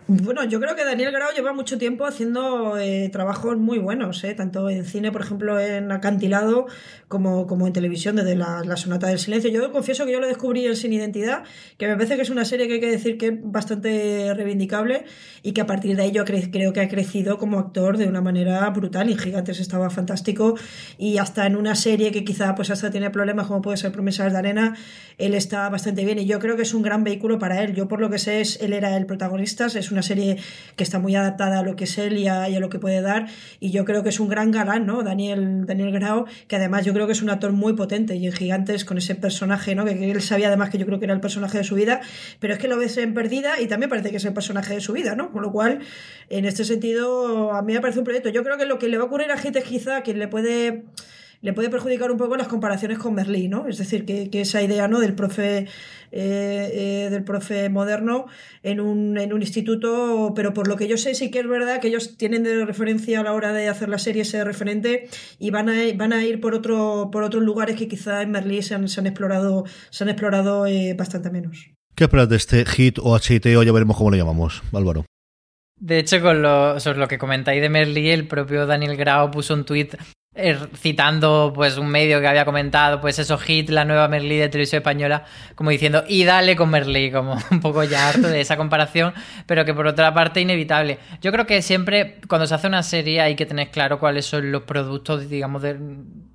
Bueno, yo creo que Daniel Grau lleva mucho tiempo haciendo eh, trabajos muy buenos, eh, tanto en cine, por ejemplo, en Acantilado, como, como en televisión, desde la, la, Sonata del Silencio. Yo confieso que yo lo descubrí en Sin Identidad, que me parece que es una serie que hay que decir que es bastante reivindicable y que a partir de ahí yo cre creo que ha crecido como actor de una manera brutal. Y Gigantes estaba fantástico y hasta en una serie que quizá pues hasta tiene problemas, como puede ser Promesas de Arena, él está bastante bien y yo creo que es un gran vehículo para él. Yo por lo que sé, es, él era el protagonista, es una serie que está muy adaptada a lo que es él y a, lo que puede dar. Y yo creo que es un gran galán, ¿no? Daniel, Daniel Grau, que además yo creo que es un actor muy potente y en Gigantes con ese personaje, ¿no? Que, él sabía además que yo creo que era el personaje de su vida, pero es que lo ves en Perdida y también parece que es el personaje de su vida, ¿no? Con lo cual, en este sentido, a mí me parece un proyecto. Yo creo que lo que le va a ocurrir a gente quizá que le puede le puede perjudicar un poco las comparaciones con Merlí, ¿no? Es decir, que, que esa idea, ¿no? Del profe, eh, eh, del profe moderno en un, en un instituto, pero por lo que yo sé sí que es verdad que ellos tienen de referencia a la hora de hacer la serie ese referente y van a, van a ir por otro, por otros lugares que quizá en Merlí se han, se han explorado, se han explorado eh, bastante menos. ¿Qué esperas de este hit o HIT o ya veremos cómo lo llamamos, Álvaro? De hecho, con lo, sobre lo que comentáis de Merlí, el propio Daniel Grau puso un tuit citando pues un medio que había comentado pues eso hit la nueva Merlí de televisión española como diciendo y dale con Merlí como un poco ya harto de esa comparación pero que por otra parte inevitable. Yo creo que siempre cuando se hace una serie hay que tener claro cuáles son los productos digamos de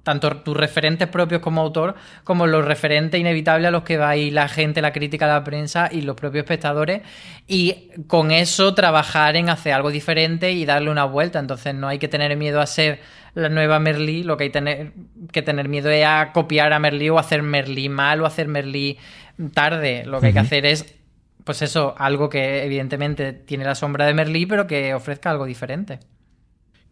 tanto tus referentes propios como autor como los referentes inevitables a los que va a ir la gente la crítica la prensa y los propios espectadores y con eso trabajar en hacer algo diferente y darle una vuelta entonces no hay que tener miedo a ser la nueva Merlí, lo que hay tener, que tener miedo es a copiar a Merlí o hacer Merlí mal o hacer Merlí tarde. Lo que uh -huh. hay que hacer es, pues eso, algo que evidentemente tiene la sombra de Merlí, pero que ofrezca algo diferente.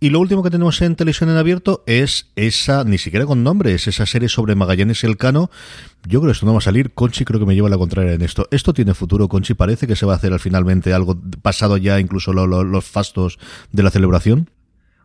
Y lo último que tenemos en televisión en abierto es esa, ni siquiera con nombre, es esa serie sobre Magallanes y Elcano. Yo creo que esto no va a salir. Conchi creo que me lleva la contraria en esto. ¿Esto tiene futuro, Conchi? ¿Parece que se va a hacer al finalmente algo pasado ya incluso lo, lo, los fastos de la celebración?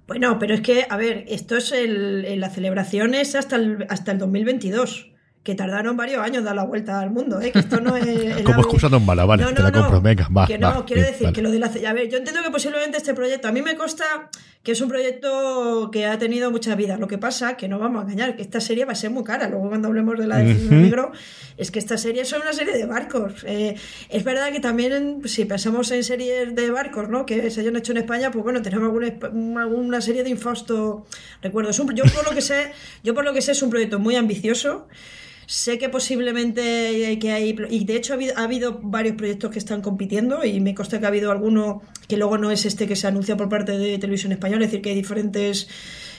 Bueno, pero es que, a ver, esto es la celebración es hasta el, hasta el 2022 que tardaron varios años en dar la vuelta al mundo, ¿eh? que esto no es... Como excusa no es mala, vale, no, no, te la compro, venga, va. Que no, va, quiero bien, decir vale. que lo de la... A ver, yo entiendo que posiblemente este proyecto, a mí me consta que es un proyecto que ha tenido mucha vida, lo que pasa que no vamos a engañar, que esta serie va a ser muy cara, luego cuando hablemos de la de uh -huh. negro, es que esta serie es una serie de barcos. Eh, es verdad que también, si pensamos en series de barcos, ¿no? Que se hayan hecho en España, pues bueno, tenemos alguna, alguna serie de Infausto, recuerdo. Es un, yo por lo que sé, yo por lo que sé es un proyecto muy ambicioso. Sé que posiblemente que hay, y de hecho ha habido, ha habido, varios proyectos que están compitiendo y me consta que ha habido alguno que luego no es este que se anuncia por parte de Televisión Española, es decir, que hay diferentes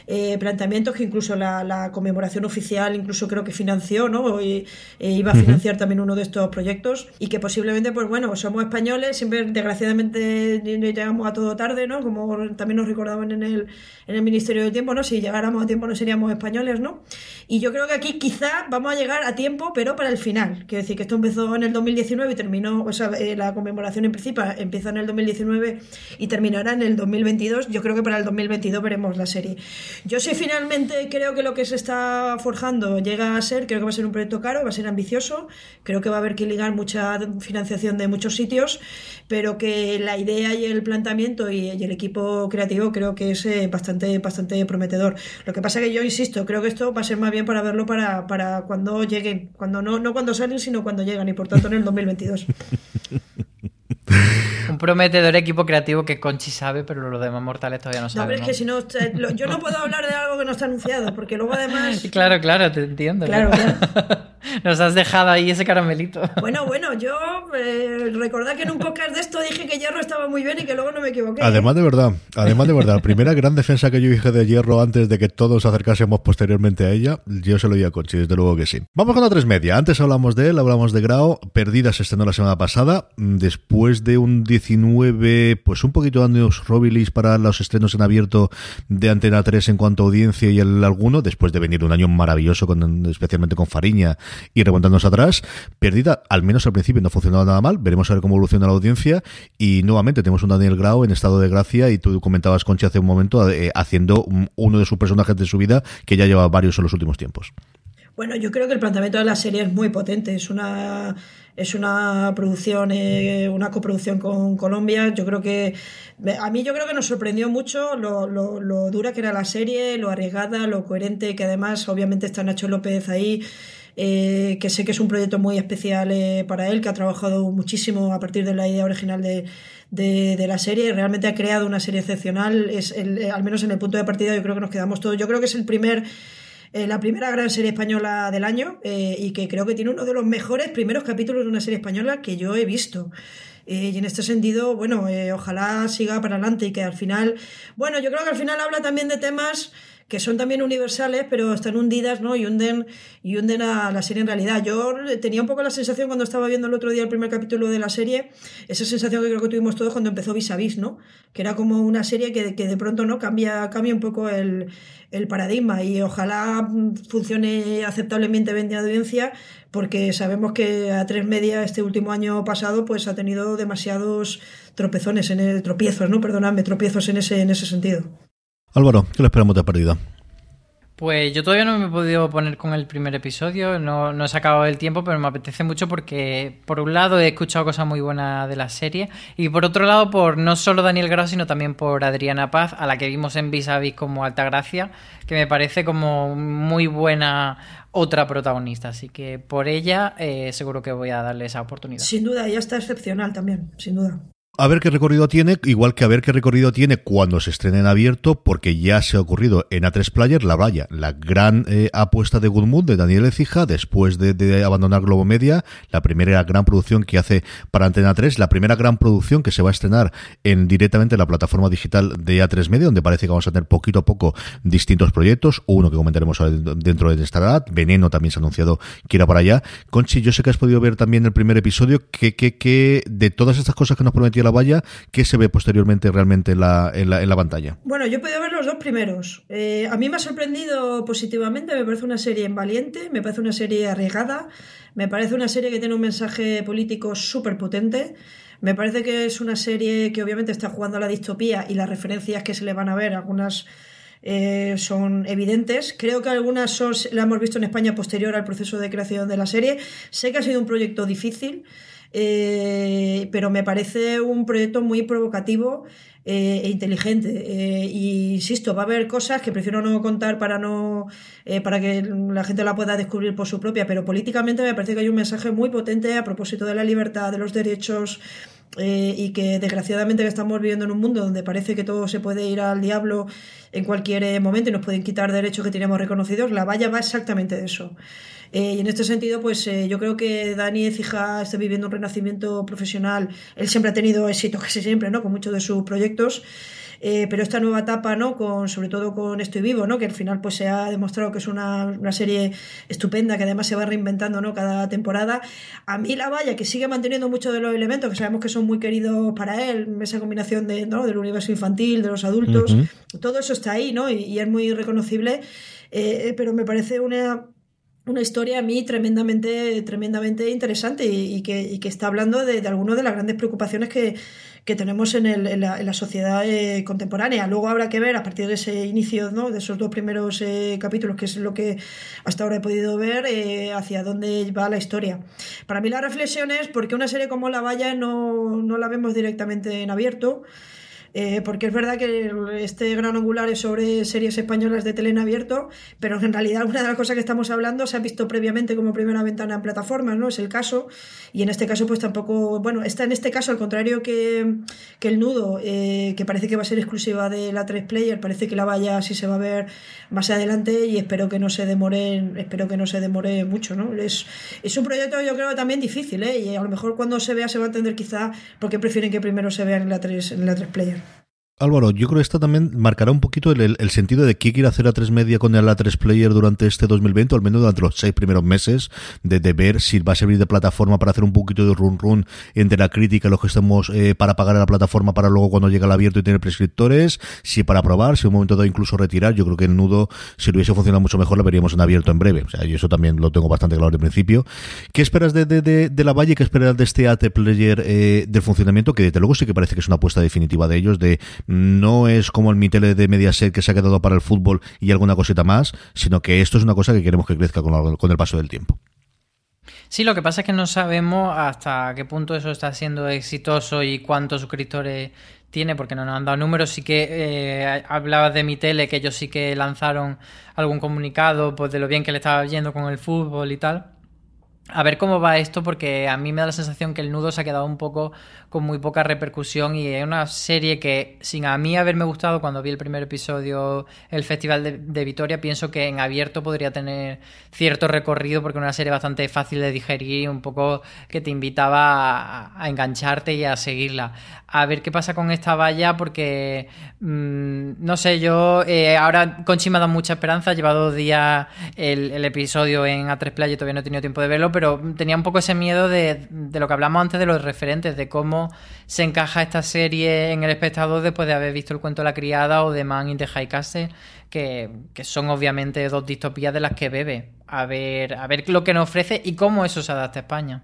eh, planteamientos que incluso la, conmemoración oficial incluso creo que financió, ¿no? Y, e iba a financiar también uno de estos proyectos y que posiblemente, pues bueno, somos españoles, siempre desgraciadamente llegamos a todo tarde, ¿no? Como también nos recordaban en el, en el Ministerio del Tiempo, ¿no? Si llegáramos a tiempo no seríamos españoles, ¿no? Y yo creo que aquí quizá vamos a llegar a tiempo, pero para el final. Quiero decir que esto empezó en el 2019 y terminó, o sea, eh, la conmemoración en principio empieza en el 2019 y terminará en el 2022. Yo creo que para el 2022 veremos la serie. Yo sí finalmente creo que lo que se está forjando llega a ser, creo que va a ser un proyecto caro, va a ser ambicioso, creo que va a haber que ligar mucha financiación de muchos sitios, pero que la idea y el planteamiento y, el equipo creativo creo que es eh, bastante, bastante prometedor. Lo que pasa que yo insisto, creo que esto va a ser más bien para verlo para, para cuando lleguen, cuando no, no cuando salen, sino cuando llegan y por tanto en el 2022. Un prometedor equipo creativo que Conchi sabe, pero los demás mortales todavía no saben. No, es que si no, yo no puedo hablar de algo que no está anunciado, porque luego además. Claro, claro, te entiendo. Claro, claro. Nos has dejado ahí ese caramelito. Bueno, bueno, yo eh, recordad que en un podcast de esto dije que Hierro estaba muy bien y que luego no me equivoqué. Además de verdad, además de verdad, la primera gran defensa que yo dije de Hierro antes de que todos acercásemos posteriormente a ella, yo se lo di a Conchi, desde luego que sí. Vamos con la tres media. Antes hablamos de él, hablamos de Grau. Perdida se estrenó la semana pasada. Después de un 19, pues un poquito de años Robilis para los estrenos en abierto de Antena 3 en cuanto a audiencia y el alguno, después de venir un año maravilloso, con, especialmente con Fariña y remontándonos atrás. Perdida, al menos al principio no funcionaba nada mal. Veremos a ver cómo evoluciona la audiencia. Y nuevamente tenemos un Daniel Grau en estado de gracia y tú comentabas, Concha, hace un momento, eh, haciendo uno de sus personajes de su vida que ya lleva varios en los últimos tiempos. Bueno, yo creo que el planteamiento de la serie es muy potente. Es una es una producción, eh, una coproducción con Colombia. Yo creo que a mí yo creo que nos sorprendió mucho lo, lo dura que era la serie, lo arriesgada, lo coherente, que además obviamente está Nacho López ahí. Eh, que sé que es un proyecto muy especial eh, para él, que ha trabajado muchísimo a partir de la idea original de, de, la serie. Realmente ha creado una serie excepcional. Es el, al menos en el punto de partida, yo creo que nos quedamos todos. Yo creo que es el primer eh, la primera gran serie española del año eh, y que creo que tiene uno de los mejores primeros capítulos de una serie española que yo he visto. Eh, y en este sentido, bueno, ojalá siga para adelante y que al final, bueno, yo creo que al final habla también de temas que son también universales, pero están hundidas, ¿no? Y hunden, y hunden a la serie en realidad. Yo tenía un poco la sensación cuando estaba viendo el otro día el primer capítulo de la serie, esa sensación que creo que tuvimos todos cuando empezó Vis a Vis, ¿no? Que era como una serie que, que de pronto, ¿no? Cambia, cambia un poco el, el paradigma y ojalá funcione aceptablemente bien de audiencia porque sabemos que a tres media este último año pasado pues ha tenido demasiados tropezones en el tropiezos, no, perdonadme, tropiezos en ese en ese sentido. Álvaro, ¿qué le esperamos de perdida? Pues yo todavía no me he podido poner con el primer episodio, no, no he sacado el tiempo, pero me apetece mucho porque por un lado he escuchado cosas muy buenas de la serie y por otro lado por no solo Daniel Grau, sino también por Adriana Paz, a la que vimos en Vis a Vis como Altagracia, que me parece como muy buena otra protagonista, así que por ella eh, seguro que voy a darle esa oportunidad. Sin duda, ella está excepcional también, sin duda a ver qué recorrido tiene, igual que a ver qué recorrido tiene cuando se estrene en abierto, porque ya se ha ocurrido en A3 Player La Valla, la gran eh, apuesta de Goodmood de Daniel Ecija, después de, abandonar Globo Media, la primera gran producción que hace para Antena 3, la primera gran producción que se va a estrenar en directamente en la plataforma digital de A3 Media, donde parece que vamos a tener poquito a poco distintos proyectos, uno que comentaremos dentro de esta edad, Veneno también se ha anunciado que irá para allá. Conchi, yo sé que has podido ver también el primer episodio, que, que, que de todas estas cosas que nos prometía la valla, ¿qué se ve posteriormente realmente en la, en la, pantalla? Bueno, yo he podido ver los dos primeros. Eh, a mí me ha sorprendido positivamente, me parece una serie valiente, me parece una serie arriesgada, me parece una serie que tiene un mensaje político súper potente. Me parece que es una serie que obviamente está jugando a la distopía y las referencias que se le van a ver, algunas eh, son evidentes. Creo que algunas son, la hemos visto en España posterior al proceso de creación de la serie. Sé que ha sido un proyecto difícil. Eh, pero me parece un proyecto muy provocativo eh, e inteligente. Eh, y insisto, va a haber cosas que prefiero no contar para no para que la gente la pueda descubrir por su propia, pero políticamente me parece que hay un mensaje muy potente a propósito de la libertad, de los derechos. y que desgraciadamente estamos viviendo en un mundo donde parece que todo se puede ir al diablo en cualquier momento y nos pueden quitar derechos que tenemos reconocidos, la valla va exactamente de eso. Eh, y en este sentido, pues eh, yo creo que Dani Ecija está viviendo un renacimiento profesional. Él siempre ha tenido éxito, casi siempre, ¿no? Con muchos de sus proyectos. Eh, pero esta nueva etapa, ¿no? Con, sobre todo con Estoy Vivo, ¿no? Que al final pues se ha demostrado que es una, una serie estupenda, que además se va reinventando, ¿no? Cada temporada. A mí La Valla, que sigue manteniendo muchos de los elementos que sabemos que son muy queridos para él, esa combinación de, ¿no? del universo infantil, de los adultos, todo eso está ahí, ¿no? Y, es muy reconocible, eh, pero me parece una una historia a mí tremendamente, tremendamente interesante y, que, que, está hablando de, de algunas de las grandes preocupaciones que, que tenemos en, el, en, la, sociedad eh, contemporánea. Luego habrá que ver a partir de ese inicio, ¿no? de esos dos primeros eh, capítulos, que es lo que hasta ahora he podido ver, eh, hacia dónde va la historia. Para mí la reflexión es por qué una serie como La Valla no, no la vemos directamente en abierto. Eh, porque es verdad que este gran angular es sobre series españolas de tele en abierto, pero en realidad una de las cosas que estamos hablando se ha visto previamente como primera ventana en plataformas, ¿no? Es el caso, y en este caso pues tampoco, bueno, está en este caso al contrario que, que el nudo, eh, que parece que va a ser exclusiva de la 3 Player, parece que la vaya si se va a ver más adelante y espero que no se demore, espero que no se demore mucho, ¿no? Es, es un proyecto yo creo también difícil, ¿eh? Y a lo mejor cuando se vea se va a entender quizá por qué prefieren que primero se vea en la 3, en la 3 Player. Álvaro, yo creo que esta también marcará un poquito el, sentido de qué quiere hacer a 3 Media con el A3 Player durante este 2020, o al menos durante los seis primeros meses, de, ver si va a servir de plataforma para hacer un poquito de run run entre la crítica los que estemos eh, para pagar a la plataforma para luego cuando llega el abierto y tener prescriptores, si para probar, si un momento dado incluso retirar. Yo creo que el nudo, si lo hubiese funcionado mucho mejor, lo veríamos en abierto en breve. O sea, y eso también lo tengo bastante claro de principio. ¿Qué esperas de, de, de, la Valle? ¿Qué esperas de este A3 Player eh, del funcionamiento? Que desde luego sí que parece que es una apuesta definitiva de ellos, de no es como el Mitele de Mediaset que se ha quedado para el fútbol y alguna cosita más, sino que esto es una cosa que queremos que crezca con, con el paso del tiempo. Sí, lo que pasa es que no sabemos hasta qué punto eso está siendo exitoso y cuántos suscriptores tiene, porque no nos han dado números. Sí que eh, hablabas de mi tele, que ellos sí que lanzaron algún comunicado pues, de lo bien que le estaba yendo con el fútbol y tal. A ver cómo va esto, porque a mí me da la sensación que el nudo se ha quedado un poco con muy poca repercusión y es una serie que, sin a mí haberme gustado cuando vi el primer episodio, el Festival de, Vitoria, pienso que en abierto podría tener cierto recorrido porque es una serie bastante fácil de digerir, un poco que te invitaba a, engancharte y a seguirla. A ver qué pasa con esta valla, porque mm, no sé, yo eh, ahora Conchi me ha dado mucha esperanza, he llevado dos días el, episodio en A3 Play y todavía no he tenido tiempo de verlo pero tenía un poco ese miedo de, lo que hablamos antes de los referentes, de cómo se encaja esta serie en el espectador después de haber visto el cuento de la criada o de Man in the High Castle, que, son obviamente dos distopías de las que bebe. A ver, a ver lo que nos ofrece y cómo eso se adapta a España.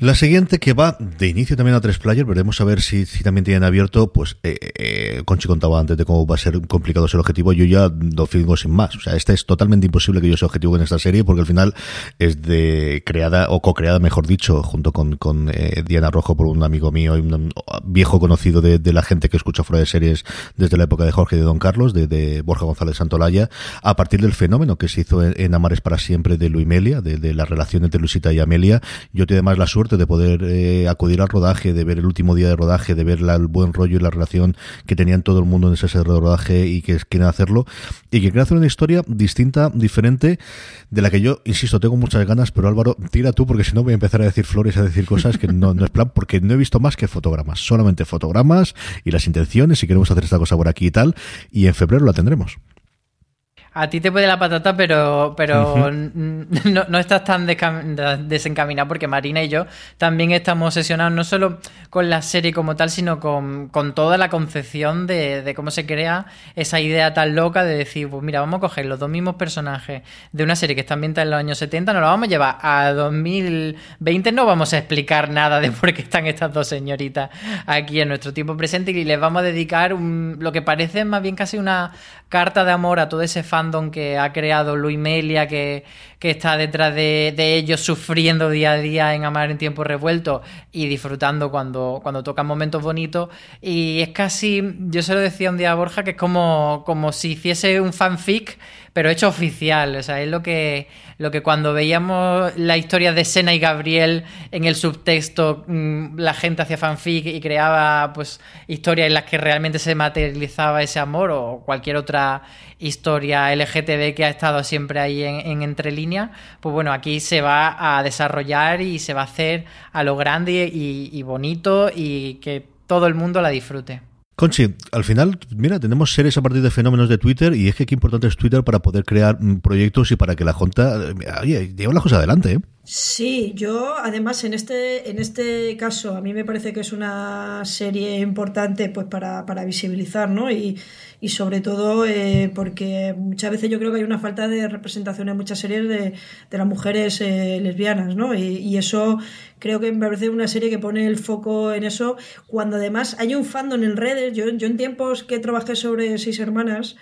La siguiente que va de inicio también a tres players, veremos a ver si, también tienen abierto, pues eh, eh, Conchi contaba antes de cómo va a ser complicado ese objetivo, yo ya lo fijo sin más, o sea, este es totalmente imposible que yo sea objetivo en esta serie porque al final es de creada o co-creada, mejor dicho, junto con, con eh, Diana Rojo por un amigo mío un viejo conocido de, la gente que escucha fuera de series desde la época de Jorge y de Don Carlos, de, Borja González Santolaya, a partir del fenómeno que se hizo en, Amares para siempre de Luimelia, de, de la relación entre Luisita y Amelia, yo tengo además la suerte de poder eh, acudir al rodaje, de ver el último día de rodaje, de ver el buen rollo y la relación que tenían todo el mundo en ese rodaje y que quieren hacerlo y que quieren hacer una historia distinta, diferente, de la que yo, insisto, tengo muchas ganas, pero Álvaro, tira tú porque si no voy a empezar a decir flores, a decir cosas que no, no es plan, porque no he visto más que fotogramas, solamente fotogramas y las intenciones, si queremos hacer esta cosa por aquí y tal, y en febrero la tendremos. A ti te puede la patata, pero, pero no, estás tan desencaminado porque Marina y yo también estamos obsesionados no solo con la serie como tal, sino con, toda la concepción de, cómo se crea esa idea tan loca de decir, pues mira, vamos a coger los dos mismos personajes de una serie que está ambientada en los años 70, nos la vamos a llevar a 2020, no vamos a explicar nada de por qué están estas dos señoritas aquí en nuestro tiempo presente y les vamos a dedicar lo que parece más bien casi una carta de amor a todo ese fandom que ha creado Luis Melia, que, está detrás de, ellos sufriendo día a día en Amar en tiempo revuelto y disfrutando cuando, cuando tocan momentos bonitos. Y es casi, yo se lo decía un día a Borja, que es como, como si hiciese un fanfic pero hecho oficial. O sea, es lo que, lo que cuando veíamos la historia de Sena y Gabriel en el subtexto, mm, la gente hacía fanfic y creaba pues historias en las que realmente se materializaba ese amor o cualquier otra historia LGTB que ha estado siempre ahí en, entre líneas, pues bueno, aquí se va a desarrollar y se va a hacer a lo grande y bonito y que todo el mundo la disfrute. Conchi, al final, mira, tenemos series a partir de fenómenos de Twitter y es que qué importante es Twitter para poder crear mm, proyectos y para que la Junta, eh, lleve las cosas adelante, ¿eh? Sí, yo además en este, en este caso a mí me parece que es una serie importante pues para, para visibilizar, ¿no? Y, y sobre todo eh, porque muchas veces yo creo que hay una falta de representación en muchas series de, de las mujeres eh, lesbianas, ¿no? Y, y, eso creo que me parece una serie que pone el foco en eso cuando además hay un fandom en redes, yo, yo en tiempos que trabajé sobre seis hermanas,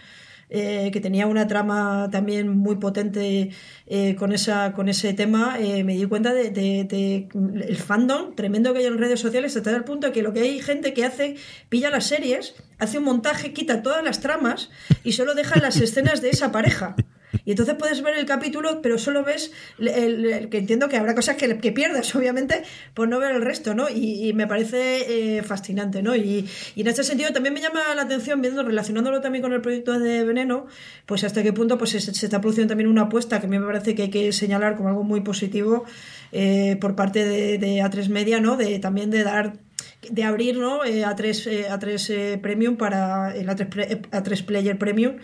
eh, que tenía una trama también muy potente eh, con, esa, con ese tema, eh, me di cuenta de, de, el fandom tremendo que hay en redes sociales hasta el punto que lo que hay gente que hace, pilla las series, hace un montaje, quita todas las tramas y solo deja las escenas de esa pareja. Y entonces puedes ver el capítulo, pero solo ves, el, que entiendo que habrá cosas que, que, pierdas, obviamente, por no ver el resto, ¿no? Y, me parece eh, fascinante, ¿no? Y, en este sentido también me llama la atención, viendo, relacionándolo también con el proyecto de Veneno, pues hasta qué punto pues se, se está produciendo también una apuesta que a mí me parece que hay que señalar como algo muy positivo eh, por parte de, de, A3 Media, ¿no? De también de dar de abrir ¿no? Eh, a 3 eh, a 3 eh, Premium para el A3, A3 Player Premium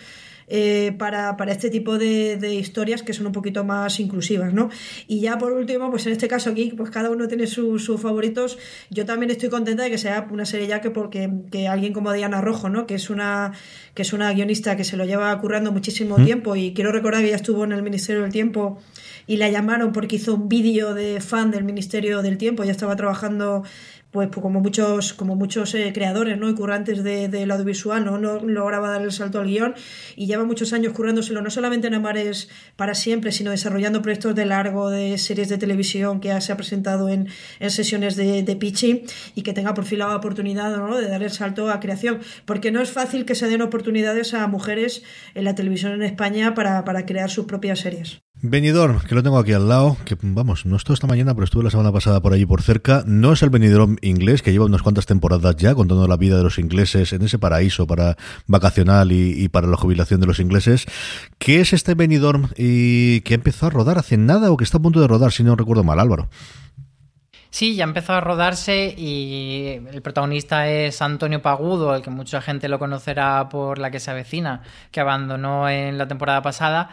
eh, para, para, este tipo de, de, historias que son un poquito más inclusivas, ¿no? Y ya por último, pues en este caso aquí, pues cada uno tiene sus su favoritos. Yo también estoy contenta de que sea una serie ya que porque que alguien como Diana Rojo, ¿no? Que es una que es una guionista que se lo lleva currando muchísimo ¿Mm? tiempo y quiero recordar que ya estuvo en el Ministerio del Tiempo y la llamaron porque hizo un vídeo de fan del Ministerio del Tiempo, ya estaba trabajando pues, pues, como muchos, como muchos eh, creadores ¿no? y currantes del de, audiovisual, ¿no? no lograba dar el salto al guion y lleva muchos años currándoselo, no solamente en Amares para siempre, sino desarrollando proyectos de largo, de series de televisión que se ha presentado en, en sesiones de, de, pitching y que tenga por fin la oportunidad ¿no? de dar el salto a creación, porque no es fácil que se den oportunidades a mujeres en la televisión en España para, para crear sus propias series. Benidorm, que lo tengo aquí al lado, que vamos, no estoy esta mañana, pero estuve la semana pasada por allí por cerca. No es el Benidorm inglés, que lleva unas cuantas temporadas ya contando la vida de los ingleses en ese paraíso para vacacional y, y para la jubilación de los ingleses. ¿Qué es este Benidorm y que empezó a rodar hace nada o que está a punto de rodar, si no recuerdo mal, Álvaro? Sí, ya empezó a rodarse y el protagonista es Antonio Pagudo, el que mucha gente lo conocerá por la que se avecina, que abandonó en la temporada pasada.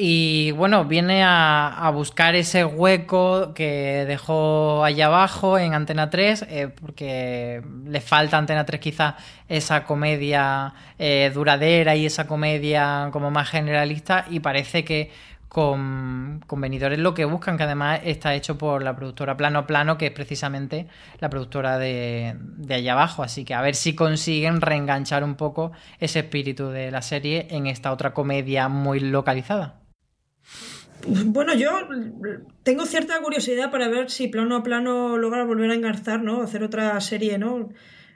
Y bueno, viene a, buscar ese hueco que dejó allá abajo en Antena 3, eh, porque le falta Antena 3 quizá esa comedia eh, duradera y esa comedia como más generalista, y parece que con, con lo que buscan, que además está hecho por la productora Plano Plano, que es precisamente la productora de, de allá abajo. Así que a ver si consiguen reenganchar un poco ese espíritu de la serie en esta otra comedia muy localizada. Bueno, yo tengo cierta curiosidad para ver si plano a plano logra volver a engarzar, ¿no? Hacer otra serie, ¿no?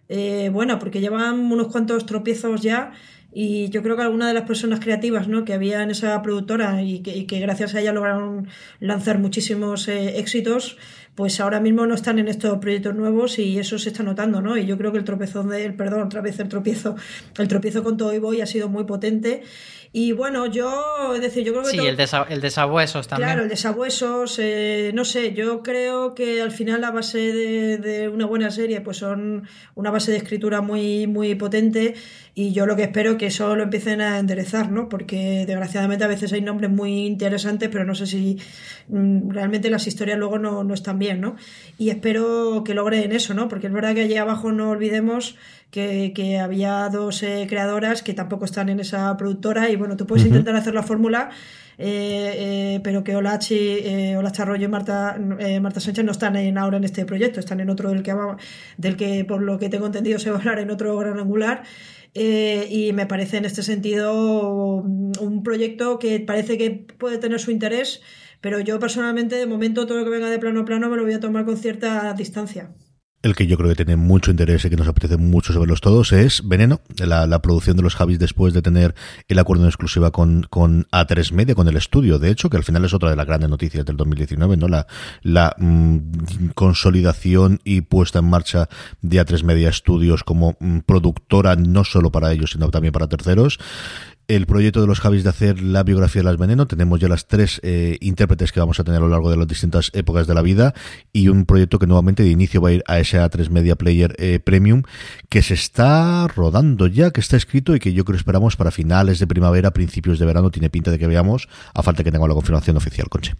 Eh, bueno, porque llevan unos cuantos tropiezos ya y yo creo que alguna de las personas creativas ¿no? que había en esa productora y que, y que gracias a ella lograron lanzar muchísimos eh, éxitos, pues ahora mismo no están en estos proyectos nuevos y eso se está notando, ¿no? Y yo creo que el tropezón del, perdón, otra vez el tropiezo, el tropiezo con todo y voy ha sido muy potente y bueno, yo, es decir, yo creo que... Sí, todo... el, desa el desabuesos también. Claro, el desabuesos, eh, no sé, yo creo que al final la base de, de, una buena serie pues son una base de escritura muy, muy potente y yo lo que espero que eso lo empiecen a enderezar, ¿no? Porque desgraciadamente a veces hay nombres muy interesantes, pero no sé si mm, realmente las historias luego no, no están bien, ¿no? Y espero que logren eso, ¿no? Porque es verdad que allí abajo no olvidemos que, que había dos eh, creadoras que tampoco están en esa productora y bueno, tú puedes uh -huh. intentar hacer la fórmula, eh, eh, pero que Olachi, eh, Olachi Arroyo y Marta, eh, Marta Sánchez no están en, ahora en este proyecto, están en otro del que, del que por lo que tengo entendido se va a hablar en otro gran angular. Y me parece en este sentido un proyecto que parece que puede tener su interés, pero yo personalmente de momento todo lo que venga de plano a plano me lo voy a tomar con cierta distancia el que yo creo que tiene mucho interés y que nos apetece mucho saberlos todos es Veneno, la, la producción de los Javis después de tener el acuerdo en exclusiva con, con A3 Media, con el estudio, de hecho, que al final es otra de las grandes noticias del 2019, ¿no? La, la mmm, consolidación y puesta en marcha de A3 Media Studios como mmm, productora no solo para ellos, sino también para terceros. El proyecto de los Javis de hacer la biografía de las Veneno. Tenemos ya las tres eh, intérpretes que vamos a tener a lo largo de las distintas épocas de la vida y un proyecto que nuevamente de inicio va a ir a ese A3 Media Player eh, Premium que se está rodando ya, que está escrito y que yo creo esperamos para finales de primavera, principios de verano. Tiene pinta de que veamos, a falta que tenga la confirmación oficial, Conche.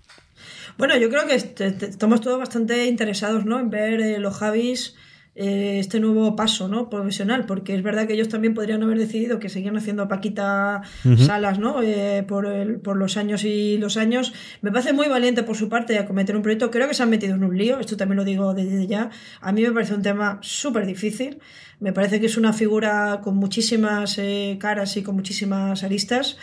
Bueno, yo creo que estamos todos bastante interesados ¿no? en ver eh, los Javis eh, este nuevo paso ¿no? profesional, porque es verdad que ellos también podrían haber decidido que seguían haciendo Paquita Salas ¿no? Eh, por, el, por los años y los años. Me parece muy valiente por su parte a cometer un proyecto. Creo que se han metido en un lío, esto también lo digo desde ya. A mí me parece un tema súper difícil. Me parece que es una figura con muchísimas eh, caras y con muchísimas aristas.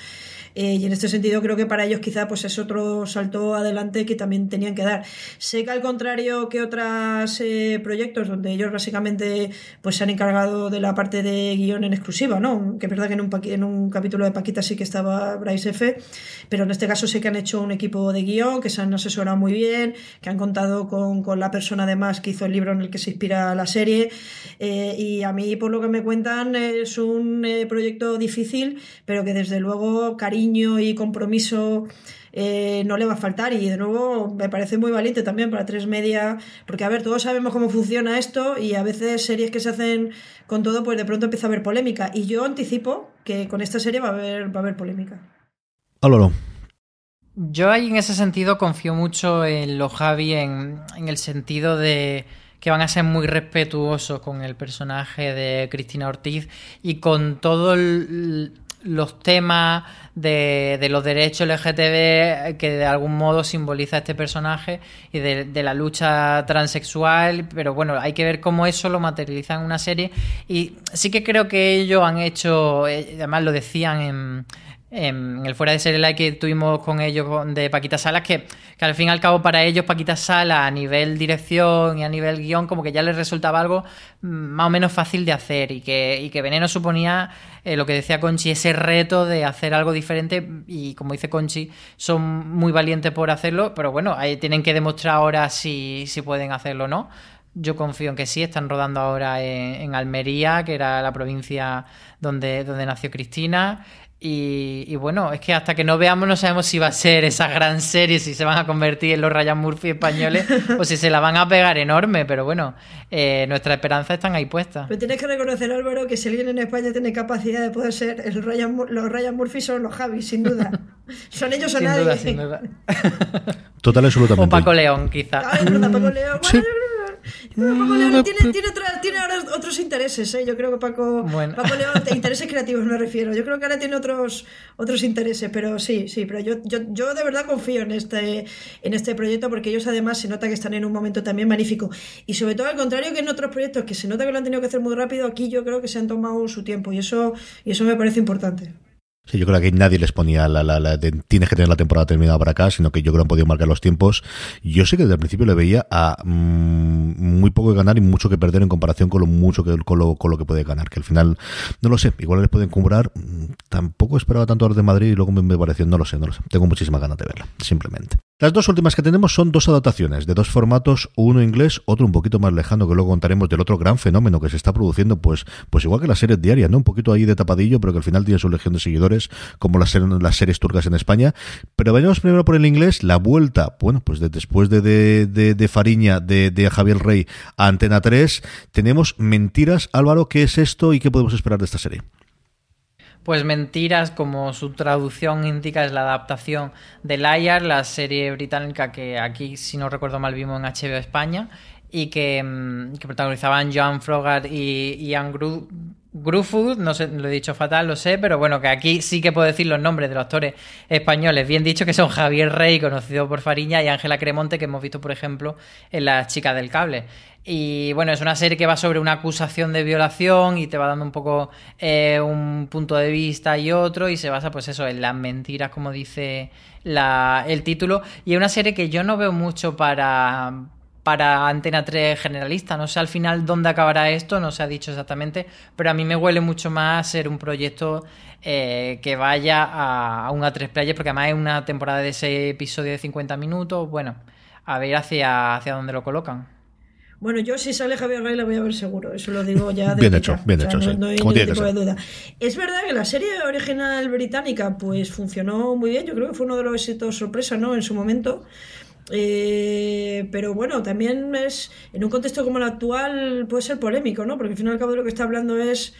Eh, y en este sentido creo que para ellos quizá pues es otro salto adelante que también tenían que dar. Sé que al contrario que otros eh, proyectos donde ellos básicamente pues se han encargado de la parte de guion en exclusiva, ¿no? Que es verdad que en un, en un capítulo de Paquita sí que estaba Bryce F, pero en este caso sé que han hecho un equipo de guion, que se han asesorado muy bien, que han contado con, con la persona además que hizo el libro en el que se inspira la serie. Eh, y a mí, por lo que me cuentan, es un proyecto difícil, pero que desde luego cariño y compromiso eh, no le va a faltar. Y de nuevo me parece muy valiente también para tres media, porque a ver, todos sabemos cómo funciona esto y a veces series que se hacen con todo, pues de pronto empieza a haber polémica. Y yo anticipo que con esta serie va a haber, va a haber polémica. Álvaro. Yo ahí en ese sentido confío mucho en los Javi en, en el sentido de que van a ser muy respetuosos con el personaje de Cristina Ortiz y con todo el, los temas de, los derechos LGTB que de algún modo simboliza este personaje y de, la lucha transexual, pero bueno, hay que ver cómo eso lo materializa en una serie. Y sí que creo que ellos han hecho, eh, además lo decían en en el fuera de serie like que tuvimos con ellos de Paquita Salas, que, al fin y al cabo para ellos Paquita Salas a nivel dirección y a nivel guion como que ya les resultaba algo mm, más o menos fácil de hacer y que, y que Veneno suponía eh, lo que decía Conchi, ese reto de hacer algo diferente y como dice Conchi, son muy valientes por hacerlo, pero bueno, ahí tienen que demostrar ahora si, si pueden hacerlo o no. Yo confío en que sí, están rodando ahora en, en Almería, que era la provincia donde, donde nació Cristina. Y, bueno, es que hasta que no veamos no sabemos si va a ser esa gran serie, si se van a convertir en los Ryan Murphy españoles o si se la van a pegar enorme, pero bueno, eh, nuestras esperanzas están ahí puestas. Pero tienes que reconocer, Álvaro, que si alguien en España tiene capacidad de poder ser el Ryan, los Ryan Murphy son los Javi, sin duda. son ellos o nadie. sin duda. Total, absolutamente. O Paco León, quizá. Paco León. Paco León tiene, tiene, ahora otros intereses, ¿eh? Yo creo que Paco, Paco León, intereses creativos me refiero. Yo creo que ahora tiene otros, otros intereses, pero sí, sí, pero yo, yo, yo de verdad confío en este, en este proyecto porque ellos además se nota que están en un momento también magnífico. Y sobre todo al contrario que en otros proyectos que se nota que lo han tenido que hacer muy rápido, aquí yo creo que se han tomado su tiempo y eso, y eso me parece importante. Sí, yo creo que nadie les ponía la, la, tienes que tener la temporada terminada para acá, sino que yo creo que han podido marcar los tiempos. Yo sé que desde el principio le veía a mm, muy poco que ganar y mucho que perder en comparación con lo mucho que con lo, con lo que puede ganar. Que al final, no lo sé, igual les pueden comprar. Mm, tampoco esperaba tanto a los de Madrid y luego me, pareció, no lo sé, no lo sé. Tengo muchísimas ganas de verla, simplemente. Las dos últimas que tenemos son dos adaptaciones de dos formatos, uno inglés, otro un poquito más lejano, que luego contaremos del otro gran fenómeno que se está produciendo, pues, pues igual que las series diarias, ¿no? Un poquito ahí de tapadillo, pero que al final tiene su legión de seguidores, como las, series turcas en España. Pero vayamos primero por el inglés, la vuelta, bueno, pues después de, de, de, Fariña, de, de Javier Rey a Antena 3, tenemos Mentiras. Álvaro, ¿qué es esto y qué podemos esperar de esta serie? Pues Mentiras, como su traducción indica, es la adaptación de Liar, la serie británica que aquí, si no recuerdo mal, vimos en HBO España y que, mm, protagonizaban Joan Frogart y Ian Gruffud, no sé, lo he dicho fatal, lo sé, pero bueno, que aquí sí que puedo decir los nombres de los actores españoles, bien dicho, que son Javier Rey, conocido por Fariña, y Ángela Cremonte, que hemos visto, por ejemplo, en Las Chicas del Cable. Y bueno, es una serie que va sobre una acusación de violación y te va dando un poco eh, un punto de vista y otro, y se basa, pues eso, en las mentiras, como dice la, el título. Y es una serie que yo no veo mucho para para Antena 3 generalista. No sé al final dónde acabará esto, no se ha dicho exactamente, pero a mí me huele mucho más ser un proyecto eh, que vaya a, un A3 Player, porque además es una temporada de ese episodio de 50 minutos. Bueno, a ver hacia, hacia dónde lo colocan. Bueno, yo si sale Javier Rey la voy a ver seguro, eso lo digo ya de Bien hecho, bien hecho, no, sí. no hay Como ningún tipo de duda. Es verdad que la serie original británica pues funcionó muy bien, yo creo que fue uno de los éxitos sorpresa, ¿no? En su momento. Eh, pero bueno, también es en un contexto como el actual puede ser polémico, ¿no? Porque al fin y al cabo de lo que está hablando es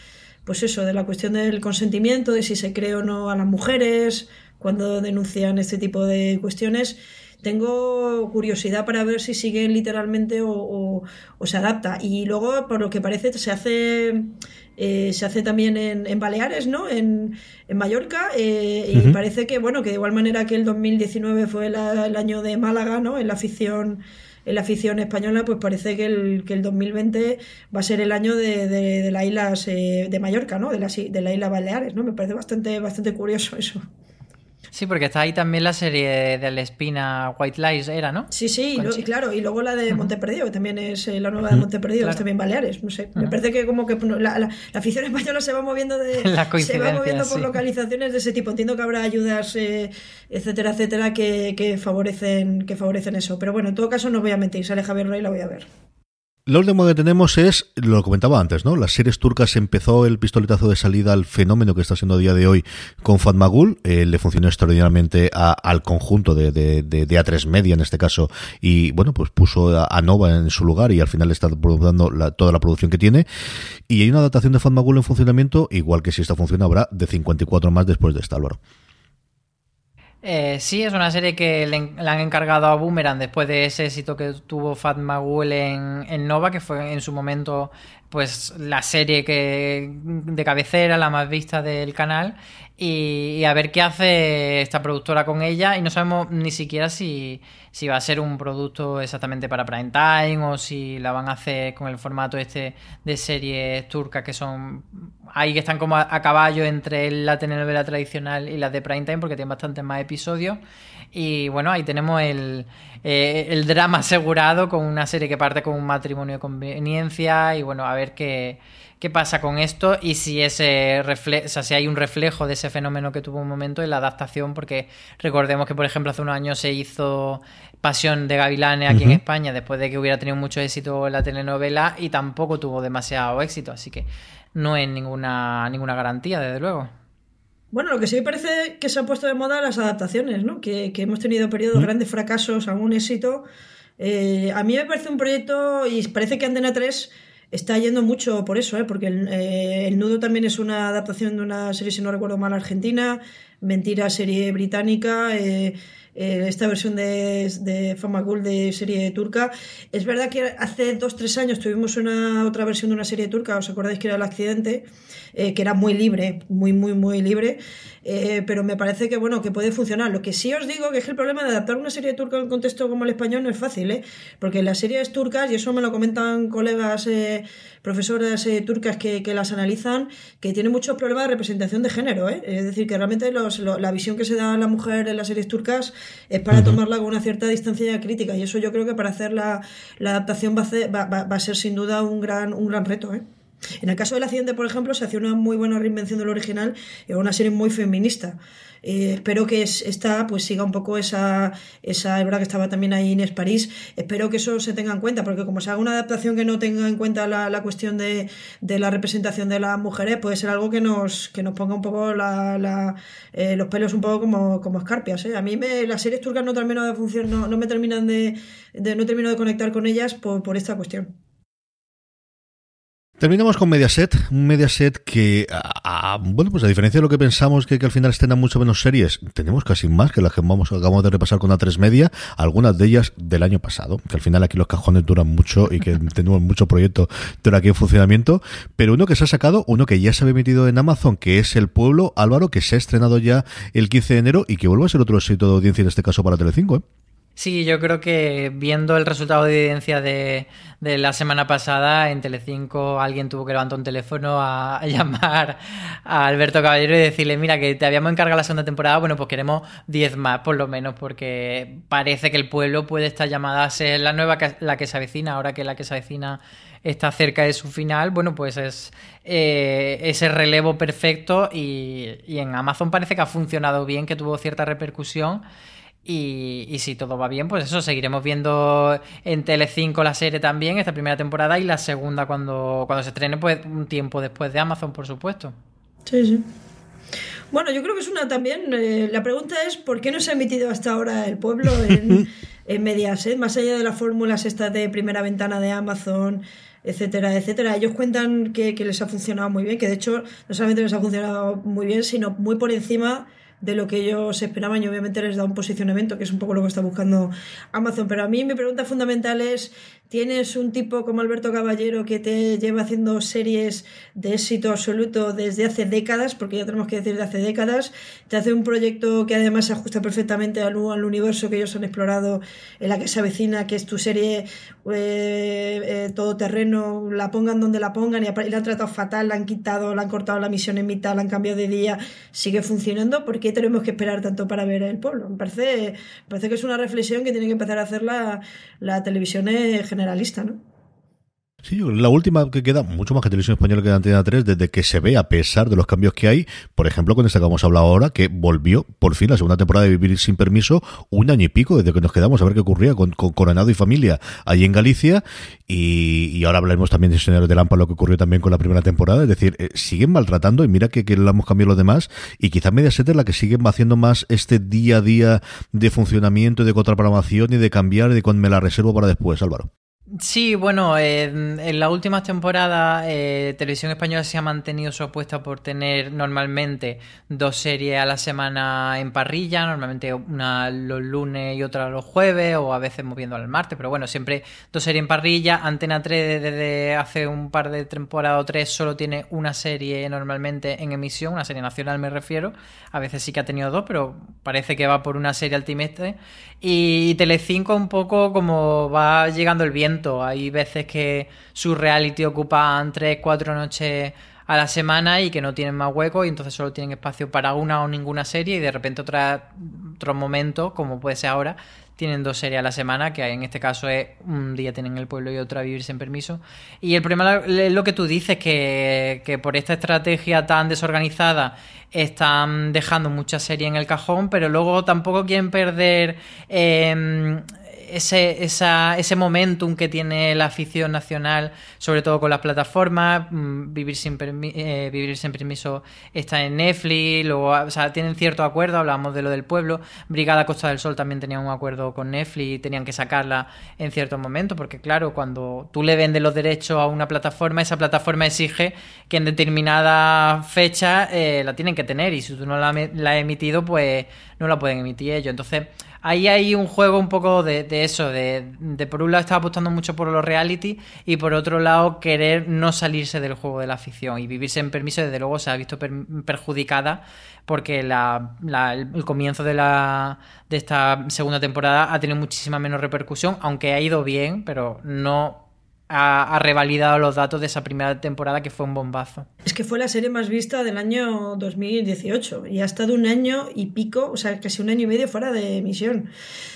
pues eso, de la cuestión del consentimiento, de si se cree o no a las mujeres cuando denuncian este tipo de cuestiones. Tengo curiosidad para ver si sigue literalmente o, o- o se adapta. Y luego, por lo que parece, se hace, eh, se hace también en, en Baleares, ¿no? En, en Mallorca. eh, y parece que, bueno, que de igual manera que el 2019 fue la- el año de Málaga, ¿no? En la afición en la afición española, pues parece que el, que el 2020 va a ser el año de, de, de las islas eh, de Mallorca, ¿no? De las, de la isla Baleares, ¿no? Me parece bastante, bastante curioso eso. Sí, porque está ahí también la serie de la espina White Lies, era, ¿no? Sí, sí, y, lo- claro, y luego la de Monteperdido, que también es eh, la nueva de Monteperdido, claro. es también Baleares, no sé. Me parece que como que la, la- la afición española se va moviendo de se va moviendo por sí. localizaciones de ese tipo. Entiendo que habrá ayudas, eh, etcétera, etcétera, que, que favorecen, que favorecen eso. Pero bueno, en todo caso no voy a mentir, sale Javier Rey, la voy a ver. La última que tenemos es, lo comentaba antes, ¿no? Las series turcas empezó el pistoletazo de salida al fenómeno que está siendo a día de hoy con Fatmagul. Eh, le funcionó extraordinariamente a- al conjunto de, de, de- de A3 Media en este caso. Y bueno, pues puso a, Nova en su lugar y al final está dando la- toda la producción que tiene. Y hay una adaptación de Fatmagul en funcionamiento, igual que si esta funciona habrá de 54 más después de esta, Álvaro. Eh, sí, es una serie que le, han encargado a Boomerang después de ese éxito que tuvo Fat Magul en, en Nova, que fue en su momento pues la serie que de cabecera, la más vista del canal, y, y a ver qué hace esta productora con ella, y no sabemos ni siquiera si, si va a ser un producto exactamente para prime time o si la van a hacer con el formato este de series turcas que son ahí que están como a, caballo entre la telenovela tradicional y las de prime time porque tienen bastantes más episodios. Y bueno ahí tenemos el, eh, el drama asegurado con una serie que parte con un matrimonio de conveniencia y bueno a ver qué qué pasa con esto y si ese refle o sea, si hay un reflejo de ese fenómeno que tuvo un momento en la adaptación porque recordemos que por ejemplo hace unos años se hizo Pasión de Gavilanes aquí en. España después de que hubiera tenido mucho éxito la telenovela y tampoco tuvo demasiado éxito así que no es ninguna ninguna garantía desde luego Bueno, lo que sí me parece que se han puesto de moda las adaptaciones, ¿no? Que, que hemos tenido periodos de grandes fracasos, algún éxito. Eh, a mí me parece un proyecto y parece que Antena 3 está yendo mucho por eso, ¿eh? Porque el, eh, El Nudo también es una adaptación de una serie, si no recuerdo mal, argentina. Mentira, serie británica. eh, eh, esta versión de, de de serie turca. Es verdad que hace dos, tres años tuvimos una otra versión de una serie turca, ¿os acordáis que era El Accidente? Eh, que era muy libre, muy, muy, muy libre. Eh, pero me parece que bueno, que puede funcionar. Lo que sí os digo que es que el problema de adaptar una serie turca a un contexto como el español no es fácil, ¿eh? Porque las series turcas, y eso me lo comentan colegas, eh, profesoras eh, turcas que, que las analizan, que tienen muchos problemas de representación de género, ¿eh? Es decir, que realmente los- lo- la visión que se da a la mujer en las series turcas es para tomarla con una cierta distancia crítica. Y eso yo creo que para hacer la, la adaptación va a, hacer- va- va- va a ser sin duda un gran, un gran reto, ¿eh? En el caso del accidente, por ejemplo, se hacía una muy buena reinvención del original y una serie muy feminista. Eh, espero que es- esta pues siga un poco esa, esa, es que estaba también ahí Inés París, espero que eso se tenga en cuenta, porque como se haga una adaptación que no tenga en cuenta la, cuestión de, la representación de las mujeres, puede ser algo que nos, que nos ponga un poco la, eh, los pelos un poco como, escarpias. ¿eh? A mí me, las series turcas no termino de funcionar, no, no me terminan de, no termino de conectar con ellas por esta cuestión. Terminamos con Mediaset, un Mediaset que, a- a- bueno, pues a diferencia de lo que pensamos que, que al final estrenan mucho menos series, tenemos casi más que las que vamos, acabamos de repasar con A3 Media, algunas de ellas del año pasado, que al final aquí los cajones duran mucho y que tenemos mucho proyecto de aquí en funcionamiento, pero uno que se ha sacado, uno que ya se había emitido en Amazon, que es El Pueblo, Álvaro, que se ha estrenado ya el 15 de enero y que vuelve a ser otro éxito de audiencia en este caso para Telecinco, ¿eh? Sí, yo creo que viendo el resultado de evidencia de, de la semana pasada en Telecinco, alguien tuvo que levantar un teléfono a, llamar a Alberto Caballero y decirle, mira, que te habíamos encargado la segunda temporada, bueno, pues queremos 10 más por lo menos, porque parece que el pueblo puede estar llamada a ser la nueva, que- la que se avecina, ahora que la que se avecina está cerca de su final, bueno, pues es eh, ese relevo perfecto y, y en Amazon parece que ha funcionado bien, que tuvo cierta repercusión. Y, y, si todo va bien, pues eso, seguiremos viendo en Telecinco la serie también, esta primera temporada, y la segunda cuando, cuando se estrene, pues un tiempo después de Amazon, por supuesto. Sí, sí. Bueno, yo creo que es una también. Eh, la pregunta es: ¿por qué no se ha emitido hasta ahora el pueblo en, en Mediaset? Más allá de las fórmulas estas de primera ventana de Amazon, etcétera, etcétera. Ellos cuentan que, que les ha funcionado muy bien, que de hecho no solamente les ha funcionado muy bien, sino muy por encima de lo que ellos esperaban y obviamente les da un posicionamiento, que es un poco lo que está buscando Amazon. Pero a mí mi pregunta fundamental es, ¿tienes un tipo como Alberto Caballero que te lleva haciendo series de éxito absoluto desde hace décadas, porque ya tenemos que decir de hace décadas, te hace un proyecto que además se ajusta perfectamente al, al universo que ellos han explorado en la que se avecina, que es tu serie eh, eh, todoterreno, la pongan donde la pongan y, y la han tratado fatal, la han quitado, la han cortado la misión en mitad, la han cambiado de día, sigue funcionando, porque tenemos que esperar tanto para ver el pueblo? Me parece, parece que es una reflexión que tiene que empezar a hacer la, la televisión generalista, ¿no? Sí, la última que queda, mucho más que Televisión Española que Antena 3, desde que se ve, a pesar de los cambios que hay, por ejemplo, con esta que vamos a hablar ahora, que volvió por fin la segunda temporada de Vivir sin Permiso, un año y pico desde que nos quedamos a ver qué ocurría con, con Coronado y familia allí en Galicia, y, ahora hablaremos también de Señores de Lampa, lo que ocurrió también con la primera temporada, es decir, eh, siguen maltratando, y mira que, que la hemos cambiado los demás, y quizás Mediaset es la que sigue haciendo más este día a día de funcionamiento, de contraprogramación, y de cambiar, de cuando me la reservo para después, Álvaro. Sí, bueno, en, las últimas temporadas eh, Televisión Española se ha mantenido su apuesta por tener normalmente dos series a la semana en parrilla, normalmente una los lunes y otra los jueves o a veces moviendo al martes, pero bueno, siempre dos series en parrilla. Antena 3 desde hace un par de temporadas o tres solo tiene una serie normalmente en emisión, una serie nacional me refiero, a veces sí que ha tenido dos, pero parece que va por una serie al trimestre. Y Telecinco un poco como va llegando el viento hay veces que su reality ocupan 3, 4 noches a la semana y que no tienen más hueco y entonces solo tienen espacio para una o ninguna serie y de repente otra, otro momento, como puede ser ahora, tienen dos series a la semana, que en este caso es un día tienen el pueblo y otro a vivir sin permiso. Y el problema es lo que tú dices, que, que por esta estrategia tan desorganizada están dejando muchas series en el cajón, pero luego tampoco quieren perder eh, ese, esa, ese momentum que tiene la afición nacional, sobre todo con las plataformas, mm, Vivir sin, eh, Vivir sin Permiso está en Netflix, luego, o sea, tienen cierto acuerdo, hablábamos de lo del pueblo, Brigada Costa del Sol también tenía un acuerdo con Netflix, tenían que sacarla en ciertos momentos, porque claro, cuando tú le vendes los derechos a una plataforma, esa plataforma exige que en determinada fecha eh, la tienen que tener, y si tú no la, la has emitido, pues no la pueden emitir ellos. Entonces, ahí hay un juego un poco de, eso, de, por un lado estar apostando mucho por los reality y por otro lado querer no salirse del juego de la ficción y vivirse en permiso, desde luego se ha visto per, perjudicada porque la, la, el comienzo de, la, de esta segunda temporada ha tenido muchísima menos repercusión, aunque ha ido bien, pero no ha, revalidado los datos de esa primera temporada que fue un bombazo. Es que fue la serie más vista del año 2018 y ha estado un año y pico, o sea, casi un año y medio fuera de emisión.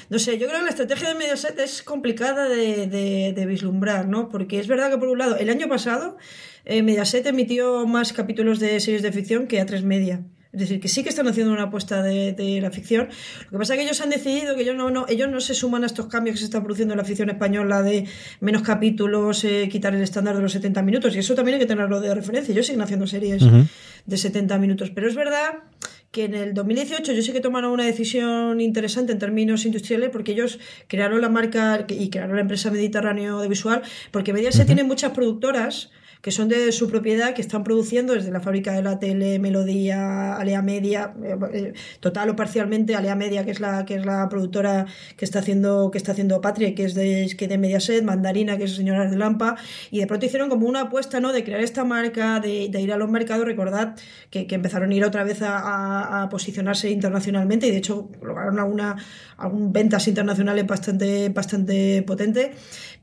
No sé, yo creo que la estrategia de Mediaset es complicada de, de, vislumbrar, ¿no? Porque es verdad que por un lado, el año pasado eh, Mediaset emitió más capítulos de series de ficción que A3 Media. Es decir, que sí que están haciendo una apuesta de, de, la ficción. Lo que pasa es que ellos han decidido que ellos no, no, ellos no se suman a estos cambios que se están produciendo en la ficción española de menos capítulos, eh, quitar el estándar de los 70 minutos. Y eso también hay que tenerlo de referencia. Ellos siguen haciendo series uh -huh. de 70 minutos. Pero es verdad que en el 2018 yo sé que tomaron una decisión interesante en términos industriales porque ellos crearon la marca y crearon la empresa Mediterráneo Audiovisual porque Mediaset uh -huh. tiene muchas productoras que son de su propiedad, que están produciendo desde la fábrica de la tele, Melodía, Alea Media, eh, total o parcialmente Alea Media, que es la que es la productora que está haciendo que está haciendo Patria, que es de que de Mediaset, Mandarina, que es Señoras de Lampa, y de pronto hicieron como una apuesta, ¿no? De crear esta marca, de, de ir a los mercados, recordad que, que, empezaron a ir otra vez a, a, a, posicionarse internacionalmente y de hecho lograron alguna algún ventas internacionales bastante bastante potente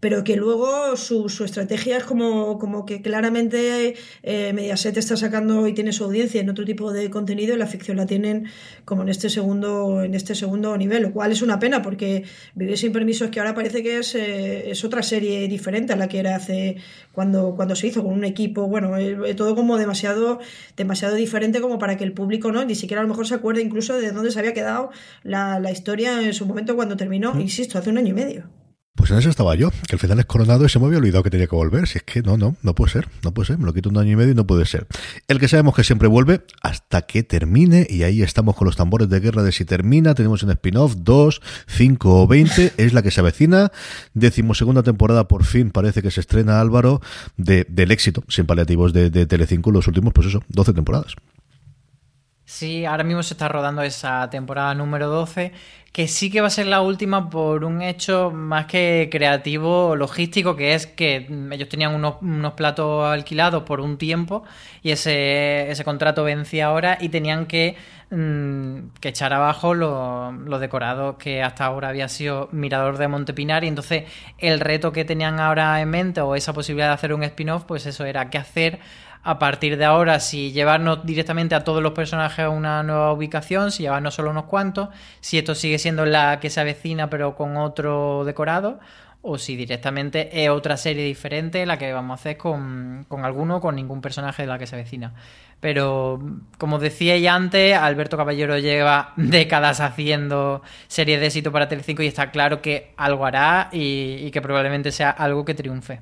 pero que luego su, su estrategia es como, como que claramente eh, Mediaset está sacando y tiene su audiencia en otro tipo de contenido y la ficción la tienen como en este segundo, en este segundo nivel, lo cual es una pena porque Vivir sin permiso es que ahora parece que es, eh, es otra serie diferente a la que era hace cuando, cuando se hizo con un equipo, bueno, eh, todo como demasiado, demasiado diferente como para que el público no ni siquiera a lo mejor se acuerde incluso de dónde se había quedado la, la historia en su momento cuando terminó, insisto, hace un año y medio. Pues en eso estaba yo, que al final es coronado y se me había olvidado que tenía que volver. Si es que no, no, no puede ser, no puede ser. Me lo quito un año y medio y no puede ser. El que sabemos que siempre vuelve hasta que termine, y ahí estamos con los tambores de guerra de si termina. Tenemos un spin-off, 2, 5 o 20, es la que se avecina. Decimosegunda temporada, por fin parece que se estrena Álvaro de, del éxito, sin paliativos de, de Telecinco, los últimos, pues eso, 12 temporadas. Sí, ahora mismo se está rodando esa temporada número 12, que sí que va a ser la última por un hecho más que creativo, logístico, que es que ellos tenían unos, platos alquilados por un tiempo y ese, ese contrato vencía ahora y tenían que, mm, que echar abajo los decorados que hasta ahora había sido Mirador de Montepinar. Y entonces el reto que tenían ahora en mente o esa posibilidad de hacer un spin-off, pues eso era qué hacer a partir de ahora si llevarnos directamente a todos los personajes a una nueva ubicación, si llevarnos solo unos cuantos, si esto sigue siendo la que se avecina pero con otro decorado, o si directamente es otra serie diferente la que vamos a hacer con, con alguno o con ningún personaje de la que se avecina. Pero, como decía ya antes, Alberto Caballero lleva décadas haciendo series de éxito para Telecinco y está claro que algo hará y que probablemente sea algo que triunfe.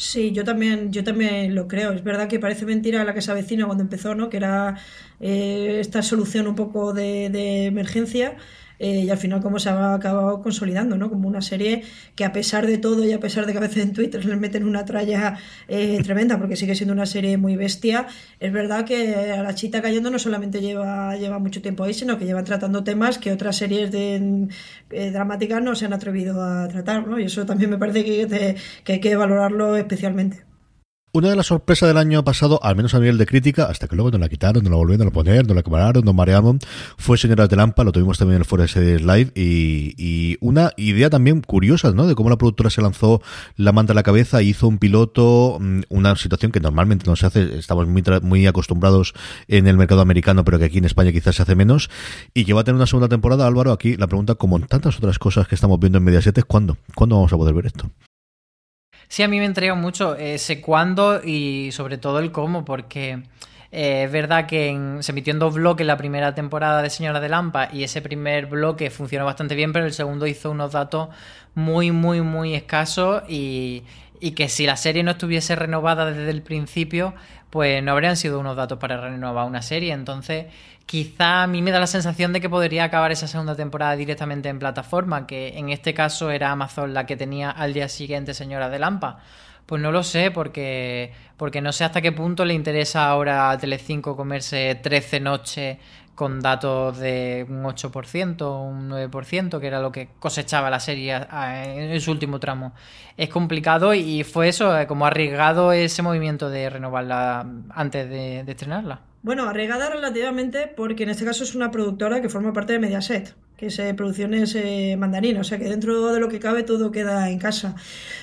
Sí, yo también, yo también lo creo. Es verdad que parece mentira la que se avecina cuando empezó, ¿no? Que era eh, esta solución un poco de, de emergencia eh, y al final como se ha acabado consolidando, ¿no? Como una serie que a pesar de todo y a pesar de que a veces en Twitter les meten una tralla eh, tremenda porque sigue siendo una serie muy bestia, es verdad que a la chita cayendo no solamente lleva, lleva mucho tiempo ahí, sino que llevan tratando temas que otras series de eh, dramáticas no se han atrevido a tratar, ¿no? Y eso también me parece que, que hay que valorarlo especialmente. Una de las sorpresas del año pasado, al menos a nivel de crítica, hasta que luego nos la quitaron, nos la volvieron a poner, nos la quemaron, nos mareamos, fue Señoras de Lampa, lo tuvimos también en el Foro Series Live, y, una idea también curiosa, ¿no? De cómo la productora se lanzó la manta a la cabeza, hizo un piloto, mm, una situación que normalmente no se hace, estamos muy, muy acostumbrados en el mercado americano, pero que aquí en España quizás se hace menos, y que va a tener una segunda temporada, Álvaro, aquí la pregunta, como en tantas otras cosas que estamos viendo en Mediaset, es ¿cuándo? ¿Cuándo vamos a poder ver esto? Sí, a mí me entrega mucho ese cuándo y sobre todo el cómo, porque eh, es verdad que se emitió en dos bloques la primera temporada de Señora de Lampa y ese primer bloque funcionó bastante bien, pero el segundo hizo unos datos muy, muy, muy escasos y, y que si la serie no estuviese renovada desde el principio, pues no habrían sido unos datos para renovar una serie. Entonces, quizá a mí me da la sensación de que podría acabar esa segunda temporada directamente en plataforma, que en este caso era Amazon la que tenía al día siguiente Señora de Lampa. Pues no lo sé, porque, porque no sé hasta qué punto le interesa ahora a Telecinco comerse 13 noches con datos de un 8%, un 9%, que era lo que cosechaba la serie en su último tramo. Es complicado y fue eso, eh, como arriesgado ese movimiento de renovarla antes de, estrenarla. Bueno, arriesgada relativamente porque en este caso es una productora que forma parte de Mediaset que es producciones eh, mandarinas, o sea que dentro de lo que cabe todo queda en casa.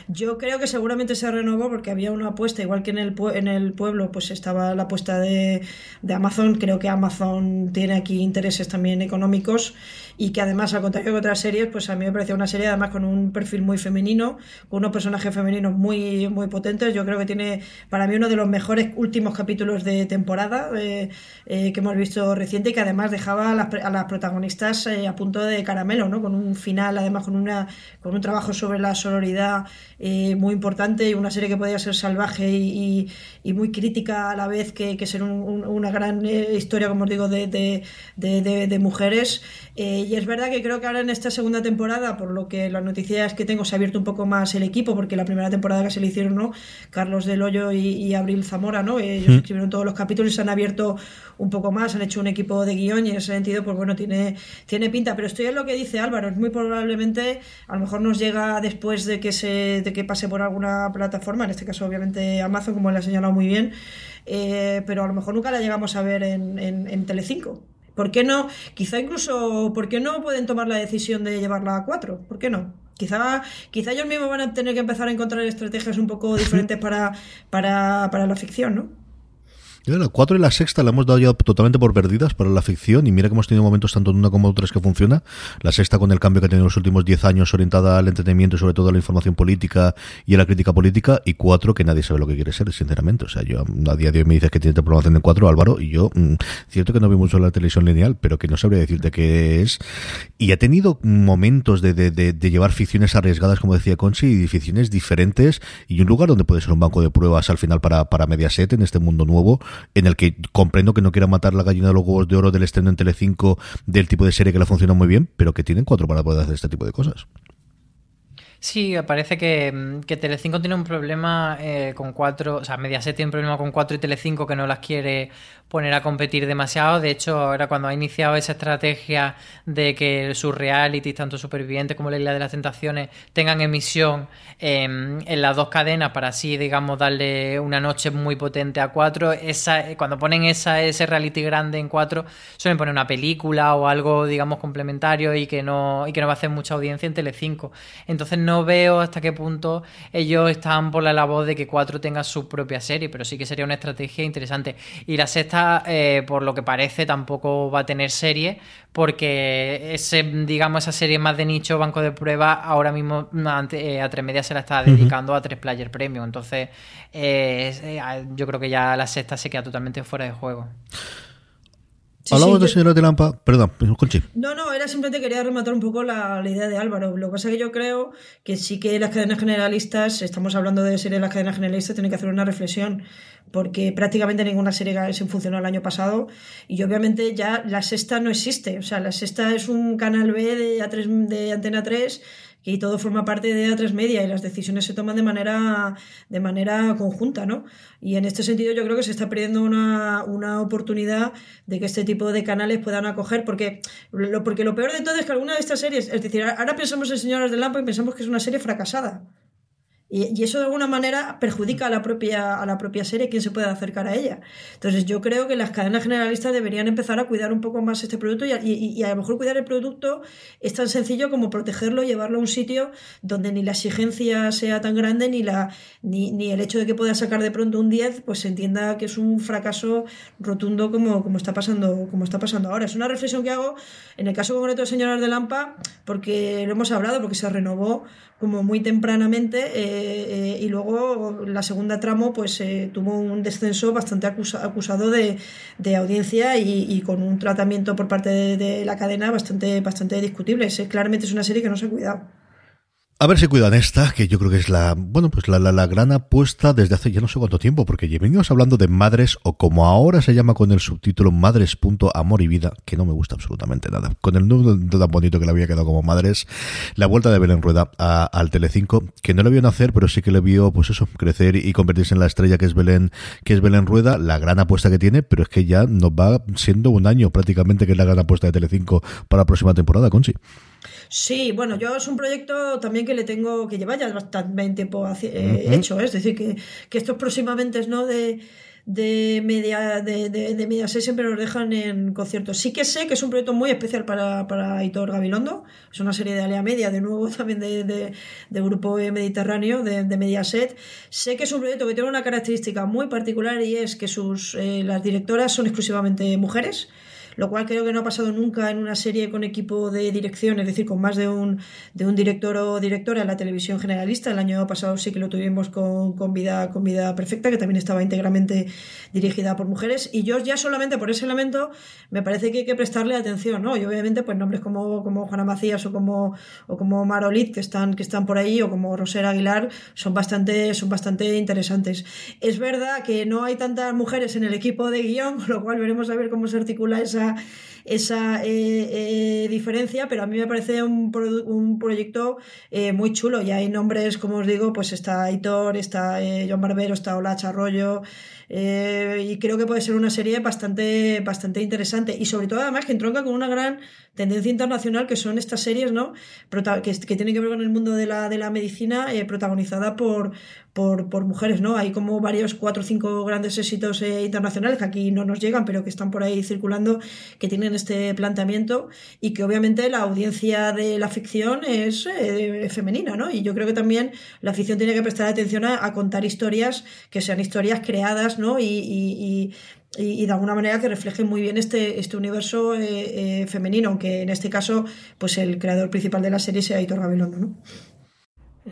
Yo creo que seguramente se renovó porque había una apuesta, igual que en el, en el pueblo, pues estaba la apuesta de, de Amazon, creo que Amazon tiene aquí intereses también económicos y que además, al contrario que otras series, pues a mí me pareció una serie además con un perfil muy femenino, con unos personajes femeninos muy, muy potentes. Yo creo que tiene para mí uno de los mejores últimos capítulos de temporada eh, eh, que hemos visto reciente y que además dejaba a las, a las protagonistas eh, a punto de caramelo, ¿no? Con un final, además con, una, con un trabajo sobre la sororidad muy importante y una serie que podía ser salvaje y, y, muy crítica a la vez que, que ser una gran historia, como os digo, de, de, de, de mujeres. Eh, y es verdad que creo que ahora en esta segunda temporada, por lo que las noticias que tengo, se ha abierto un poco más el equipo, porque la primera temporada que se le hicieron, ¿no? Carlos Del Hoyo y, Abril Zamora, ¿no? Ellos mm. escribieron todos los capítulos y se han abierto un poco más, han hecho un equipo de guion y en ese sentido, pues bueno, tiene, tiene pinta. Pero estoy en lo que dice Álvaro, es muy probablemente, a lo mejor nos llega después de que, se, de que pase por alguna plataforma, en este caso obviamente Amazon, como le ha señalado muy bien, eh, pero a lo mejor nunca la llegamos a ver en, en, en Telecinco. ¿Por qué no? Quizá incluso, ¿por qué no pueden tomar la decisión de llevarla a cuatro? ¿Por qué no? Quizá, quizá ellos mismos van a tener que empezar a encontrar estrategias un poco diferentes para, para, para la ficción, ¿no? La 4 y la sexta la hemos dado ya totalmente por perdidas para la ficción y mira que hemos tenido momentos tanto en una como en otras que funciona. La sexta con el cambio que ha tenido en los últimos 10 años orientada al entretenimiento y sobre todo a la información política y a la crítica política y cuatro que nadie sabe lo que quiere ser, sinceramente. O sea, yo a día de hoy me dices que tiene programación en cuatro, Álvaro, y yo, mm, cierto que no veo mucho la televisión lineal, pero que no sabría decirte qué es. Y ha tenido momentos de, de, de, llevar ficciones arriesgadas, como decía Conchi, y ficciones diferentes y un lugar donde puede ser un banco de pruebas al final para, para Mediaset en este mundo nuevo en el que comprendo que no quiera matar la gallina de los huevos de oro del estreno en Telecinco del tipo de serie que le funciona muy bien, pero que tienen cuatro para poder hacer este tipo de cosas. Sí, parece que, mm, que Telecinco tiene un problema eh, con cuatro, o sea, Mediaset tiene un problema con cuatro y Telecinco que no las quiere poner a competir demasiado. De hecho, ahora cuando ha iniciado esa estrategia de que sus realities, tanto Supervivientes como La Isla de las Tentaciones, tengan emisión en las dos cadenas para así, digamos, darle una noche muy potente a cuatro, esa, cuando ponen esa, ese reality grande en cuatro, suelen poner una película o algo, digamos, complementario y que no, y que no va a hacer mucha audiencia en Telecinco. Entonces no veo hasta qué punto ellos están por la labor de que Cuatro tenga su propia serie, pero sí que sería una estrategia interesante. Y la sexta, eh, por lo que parece, tampoco va a tener serie, porque ese, digamos, esa serie más de nicho, banco de prueba, ahora mismo eh, a tres medias se la está dedicando a tres player premium. Entonces, eh, yo creo que ya la sexta se queda totalmente fuera de juego. Hablamos de señora de Lampa, perdón, Conchi. No, no, era simplemente quería rematar un poco la, idea de Álvaro. Lo que pasa es que yo creo que sí que las cadenas generalistas, estamos hablando de series de las cadenas generalistas, tienen que hacer una reflexión, porque prácticamente ninguna serie se funcionó el año pasado y obviamente ya la sexta no existe. O sea, la sexta es un canal B de, A3, de Antena 3 y todo forma parte de A3 Media y las decisiones se toman de manera, de manera conjunta, ¿no? Y en este sentido yo creo que se está perdiendo una, una oportunidad de que este tipo de canales puedan acoger, porque lo, porque lo peor de todo es que alguna de estas series, es decir, ahora pensamos en Señoras del Lampo y pensamos que es una serie fracasada. Y, eso de alguna manera perjudica a la propia, a la propia serie, quien se puede acercar a ella. Entonces yo creo que las cadenas generalistas deberían empezar a cuidar un poco más este producto y y, a lo mejor cuidar el producto es tan sencillo como protegerlo, llevarlo a un sitio donde ni la exigencia sea tan grande ni, la, ni, ni el hecho de que pueda sacar de pronto un 10 pues se entienda que es un fracaso rotundo como, como, está pasando, como está pasando ahora. Es una reflexión que hago en el caso concreto de Señoras de Lampa porque lo hemos hablado, porque se renovó como muy tempranamente eh, eh, y luego la segunda tramo pues eh, tuvo un descenso bastante acusado de, audiencia y, con un tratamiento por parte de, de, la cadena bastante, bastante discutible. Claramente es una serie que no se ha cuidado. A ver si cuidan esta, que yo creo que es la, bueno, pues la, la, gran apuesta desde hace ya no sé cuánto tiempo, porque venimos hablando de madres, o como ahora se llama con el subtítulo Madres. Amor y Vida, que no me gusta absolutamente nada. Con el nombre tan bonito que le había quedado como Madres, la vuelta de Belén Rueda al Telecinco, que no le vio nacer, pero sí que le vio, pues eso, crecer y convertirse en la estrella que es Belén, que es Belén Rueda, la gran apuesta que tiene, pero es que ya nos va siendo un año prácticamente que es la gran apuesta de Telecinco para la próxima temporada, Conchi. Bueno, yo es un proyecto también que le tengo, que lleva ya bastante tiempo eh, hecho, ¿eh? es decir, que, que estos próximamente no de, de media de, de, de media siempre nos dejan en conciertos. Sí que sé que es un proyecto muy especial para, para Hitor Gabilondo, es una serie de Alea Media, de nuevo también de, de, de Grupo Mediterráneo, de, de Mediaset. Sé que es un proyecto que tiene una característica muy particular y es que sus eh, las directoras son exclusivamente mujeres lo cual creo que no ha pasado nunca en una serie con equipo de dirección, es decir, con más de un, de un director o directora en la televisión generalista. El año pasado sí que lo tuvimos con, con, vida, con Vida Perfecta, que también estaba íntegramente dirigida por mujeres. Y yo ya solamente por ese elemento me parece que hay que prestarle atención, ¿no? Y obviamente, pues nombres como, como Juana Macías o como, o como Marolit, que están, que están por ahí, o como Rosera Aguilar, son bastante, son bastante interesantes. Es verdad que no hay tantas mujeres en el equipo de guion, con lo cual veremos a ver cómo se articula esa esa, eh, eh, diferencia, pero a mí me parece un, un proyecto eh, muy chulo y hay nombres, como os digo, pues está Aitor, está John Barbero, está Olacha Arroyo, y creo que puede ser una serie bastante, bastante interesante y sobre todo además que entronca con una gran tendencia internacional que son estas series ¿no? que, que tienen que ver con el mundo de la, de la medicina protagonizada por, por, por mujeres, ¿no? Hay como varios, cuatro o cinco grandes éxitos eh, internacionales que aquí no nos llegan, pero que están por ahí circulando, que tienen este planteamiento y que obviamente la audiencia de la ficción es eh, femenina, ¿no? Y yo creo que también la ficción tiene que prestar atención a, contar historias que sean historias creadas, ¿no? Y, y, y, de alguna manera que reflejen muy bien este, este universo eh, femenino, aunque en este caso, pues el creador principal de la serie sea Hitor Gabilondo, ¿no?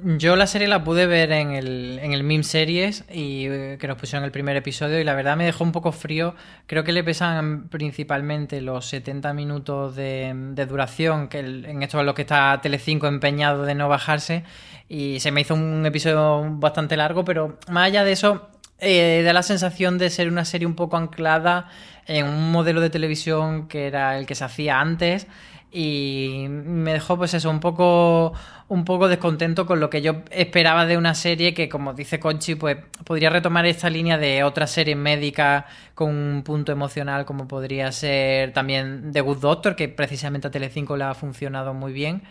Yo la serie la pude ver en el, en el MIM Series y eh, que nos pusieron el primer episodio y la verdad me dejó un poco frío. Creo que le pesan principalmente los 70 minutos de, duración, que en esto es lo que está Telecinco empeñado de no bajarse y se me hizo un episodio bastante largo, pero más allá de eso eh, da la sensación de ser una serie un poco anclada en un modelo de televisión que era el que se hacía antes y me dejó pues eso un poco un poco descontento con lo que yo esperaba de una serie que como dice Conchi pues podría retomar esta línea de otras series médicas con un punto emocional como podría ser también The Good Doctor que precisamente a Telecinco le ha funcionado muy bien.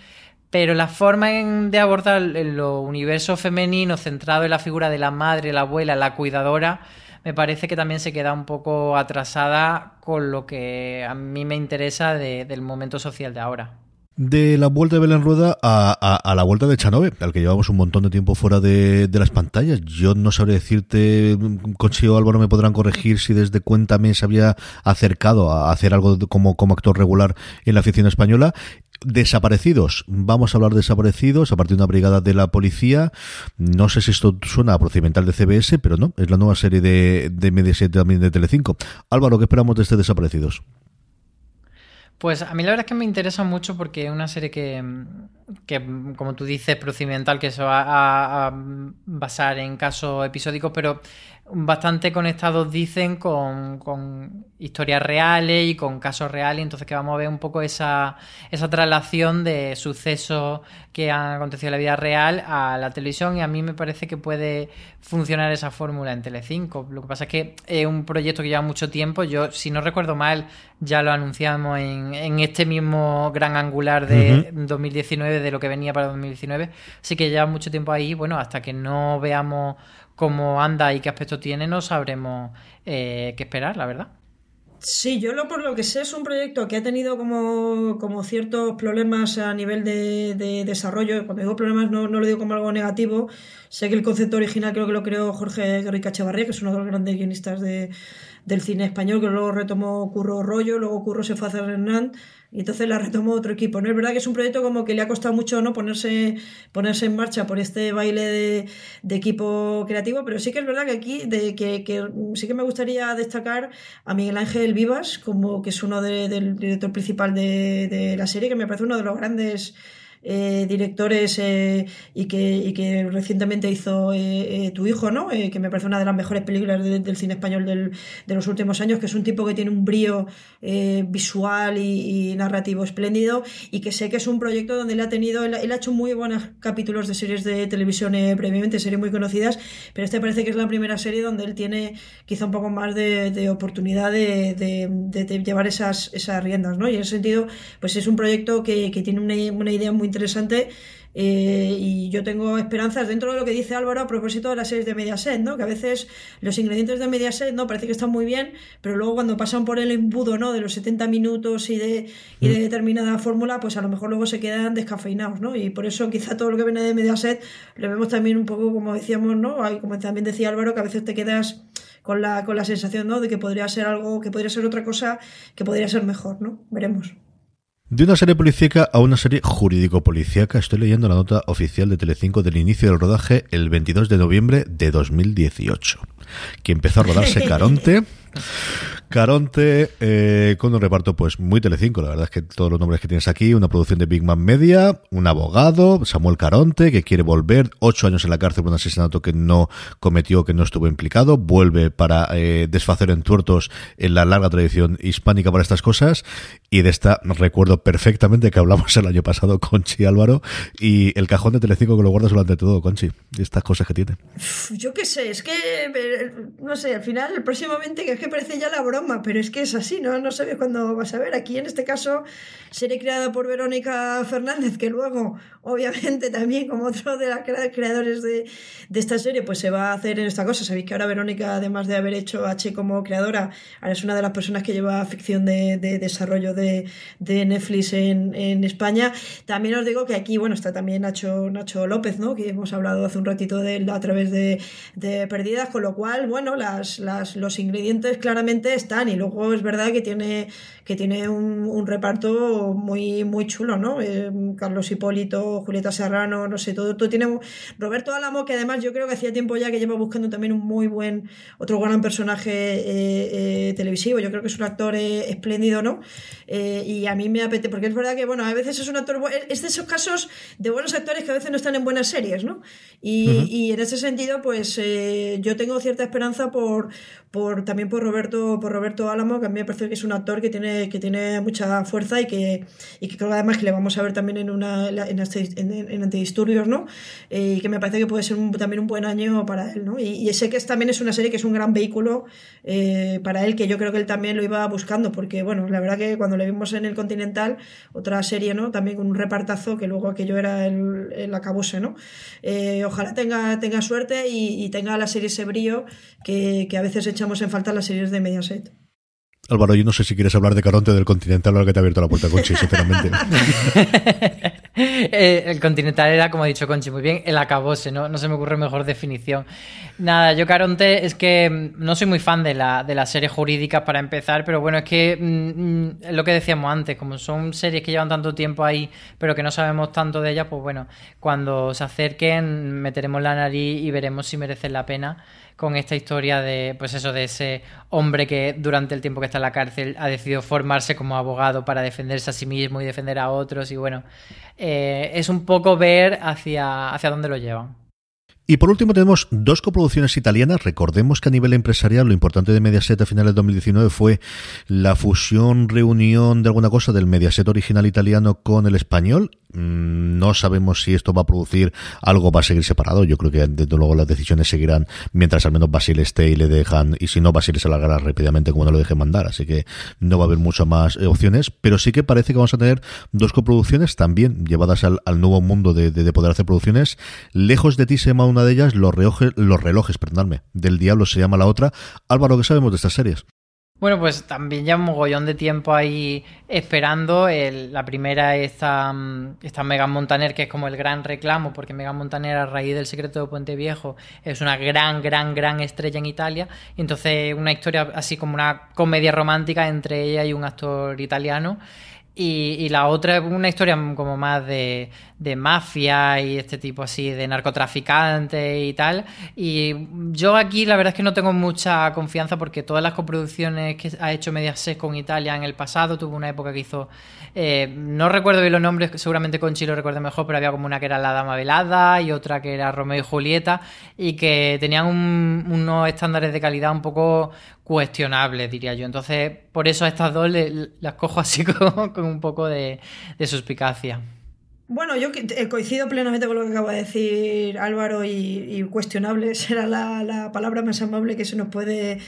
Pero la forma de abordar el universo femenino centrado en la figura de la madre, la abuela, la cuidadora me parece que también se queda un poco atrasada con lo que a mí me interesa del momento social de ahora. De la vuelta de Belén Rueda a, la vuelta de Chanove, al que llevamos un montón de tiempo fuera de, las pantallas. Yo no sabré decirte, Consigo Álvaro me podrán corregir si desde Cuéntame se había acercado a hacer algo como, actor regular en la afición española. Desaparecidos. Vamos a hablar de desaparecidos a partir de una brigada de la policía. No sé si esto suena a procedimental de CBS, pero no, es la nueva serie de, de Mediaset también de Telecinco. Álvaro, ¿qué esperamos de este Desaparecidos? Pues a mí la verdad es que me interesa mucho porque es una serie que, como tú dices, procedimental, que se va a, a basar en casos episódicos, pero bastante conectados, dicen, con, con, historias reales y con casos reales. Entonces, que vamos a ver un poco esa, esa traslación de sucesos que han acontecido en la vida real a la televisión. Y a mí me parece que puede funcionar esa fórmula en Telecinco. Lo que pasa es que es un proyecto que lleva mucho tiempo. Yo, si no recuerdo mal, ya lo anunciamos en, en este mismo gran angular de 2019, de lo que venía para 2019. Así que lleva mucho tiempo ahí. Bueno, hasta que no veamos cómo anda y qué aspecto tiene, no sabremos eh, qué esperar, la verdad. Sí, yo lo por lo que sé es un proyecto que ha tenido como, como ciertos problemas a nivel de, desarrollo. Cuando digo problemas no, no, lo digo como algo negativo. Sé que el concepto original creo que lo creó Jorge Guerrica Chavarría, que es uno de los grandes guionistas de, del cine español, que luego retomó Curro Rollo, luego Curro se fue a hacer Hernán y entonces la retomó otro equipo. ¿no? Es verdad que es un proyecto como que le ha costado mucho ¿no? ponerse, ponerse en marcha por este baile de, de equipo creativo, pero sí que es verdad que aquí de, que, que, sí que me gustaría destacar a Miguel Ángel Vivas, como que es uno del director principal de, de la serie, que me parece uno de los grandes eh, directores eh, y, que, y, que, recientemente hizo eh, Tu hijo, ¿no? que me parece una de las mejores películas del cine español del, de los últimos años, que es un tipo que tiene un brío visual y, narrativo espléndido y que sé que es un proyecto donde él ha tenido, él, ha hecho muy buenos capítulos de series de televisión previamente, series muy conocidas, pero este parece que es la primera serie donde él tiene quizá un poco más de, oportunidad de, de, llevar esas, esas riendas, ¿no? Y en ese sentido, pues es un proyecto que, que tiene una, una idea muy interesante eh, y yo tengo esperanzas dentro de lo que dice Álvaro a propósito de las series de Mediaset, ¿no? Que a veces los ingredientes de Mediaset, ¿no? Parece que están muy bien, pero luego cuando pasan por el embudo, ¿no? De los 70 minutos y de, y de mm. determinada fórmula, pues a lo mejor luego se quedan descafeinados, ¿no? Y por eso quizá todo lo que viene de Mediaset lo vemos también un poco, como decíamos, ¿no? Como también decía Álvaro, que a veces te quedas con la, con la sensación, ¿no? De que podría ser algo, que podría ser otra cosa, que podría ser mejor, ¿no? Veremos. De una serie policíaca a una serie jurídico-policíaca, estoy leyendo la nota oficial de Telecinco del inicio del rodaje el 22 de noviembre de 2018, que empezó a rodarse Caronte Caronte, eh, con un reparto pues muy Telecinco, la verdad es que todos los nombres que tienes aquí, una producción de Big Man Media, un abogado, Samuel Caronte, que quiere volver, ocho años en la cárcel por un asesinato que no cometió, que no estuvo implicado, vuelve para eh, desfacer entuertos en la larga tradición hispánica para estas cosas, y de esta recuerdo perfectamente que hablamos el año pasado con Chi Álvaro, y el cajón de Telecinco que lo guardas durante todo, Conchi, y estas cosas que tiene. Yo qué sé, es que, no sé, al final, próximamente, que parece ya la broma, pero es que es así, ¿no? No sabes cuándo vas a ver. Aquí en este caso, serie creada por Verónica Fernández, que luego, obviamente, también como otro de los creadores de, de, esta serie, pues se va a hacer en esta cosa. Sabéis que ahora Verónica, además de haber hecho H como creadora, ahora es una de las personas que lleva ficción de, de desarrollo de, de Netflix en, en, España. También os digo que aquí, bueno, está también Nacho, Nacho López, ¿no? Que hemos hablado hace un ratito de él a través de, de Perdidas, con lo cual, bueno, las, las, los ingredientes claramente están y luego es verdad que tiene que tiene un, un reparto muy, muy chulo, ¿no? Eh, Carlos Hipólito, Julieta Serrano, no sé, todo, todo tiene... Roberto Álamo, que además yo creo que hacía tiempo ya que lleva buscando también un muy buen, otro gran personaje eh, eh, televisivo, yo creo que es un actor espléndido, ¿no? y a mí me apetece, porque es verdad que, bueno, a veces es un actor, es de esos casos de buenos actores que a veces no están en buenas series, ¿no? Y, y en ese sentido, pues yo tengo cierta esperanza por, por también por Roberto, por Roberto Álamo, que a mí me parece que es un actor que tiene que tiene mucha fuerza y que, y que creo además que le vamos a ver también en una en, en, antidisturbios, ¿no? Eh, y que me parece que puede ser también un buen año para él, ¿no? Y, sé que es, también es una serie que es un gran vehículo eh, para él, que yo creo que él también lo iba buscando, porque bueno, la verdad que cuando le vimos en el Continental, otra serie, ¿no? También con un repartazo, que luego aquello era el, el acabose, ¿no? Eh, ojalá tenga, tenga suerte y, tenga la serie ese brillo que, que a veces echamos en falta las series de Mediaset. Álvaro, yo no sé si quieres hablar de Caronte del Continental ahora que te ha abierto la puerta, Conchi, sinceramente. Eh, el Continental era, como ha dicho Conchi, muy bien, el acabose, ¿no? No se me ocurre mejor definición. Nada, yo Caronte es que mm, no soy muy fan de la, de las series jurídicas para empezar, pero bueno, es que mm, mm, lo que decíamos antes, como son series que llevan tanto tiempo ahí, pero que no sabemos tanto de ellas, pues bueno, cuando se acerquen meteremos la nariz y veremos si merecen la pena con esta historia de, pues eso, de ese hombre que durante el tiempo que está en la cárcel ha decidido formarse como abogado para defenderse a sí mismo y defender a otros. Y bueno, eh, es un poco ver hacia, hacia dónde lo llevan. Y por último tenemos dos coproducciones italianas. Recordemos que a nivel empresarial lo importante de Mediaset a finales de 2019 fue la fusión, reunión de alguna cosa del Mediaset original italiano con el español Mm, no sabemos si esto va a producir algo, va a seguir separado. Yo creo que desde luego las decisiones seguirán mientras al menos Basile esté y le dejan, y si no, Basile se largará rápidamente como no lo dejen mandar. Así que no va a haber muchas más eh, opciones, pero sí que parece que vamos a tener dos coproducciones también llevadas al, nuevo mundo de, poder hacer producciones. Lejos de ti se llama una de ellas, Los relojes, perdonadme, del diablo se llama la otra. Álvaro, ¿qué sabemos de estas series? Bueno, pues también ya un mogollón de tiempo ahí esperando. la primera esta, mm, esta Megan Montaner, que es como el gran reclamo, porque Megan Montaner, a raíz del secreto de Puente Viejo, es una gran, gran, gran estrella en Italia. Entonces, una historia así como una comedia romántica entre ella y un actor italiano. Y, y, la otra es una historia como más de, de, mafia y este tipo así de narcotraficante y tal. Y yo aquí la verdad es que no tengo mucha confianza porque todas las coproducciones que ha hecho Mediaset con Italia en el pasado, tuvo una época que hizo, eh, no recuerdo bien los nombres, seguramente Conchi lo recuerda mejor, pero había como una que era La Dama Velada y otra que era Romeo y Julieta y que tenían unos estándares de calidad un poco cuestionable, diría yo. Entonces, por eso a estas dos las cojo así con, un poco de, suspicacia. Bueno, yo eh, coincido plenamente con lo que acaba de decir Álvaro y, cuestionable será la, palabra más amable que se nos puede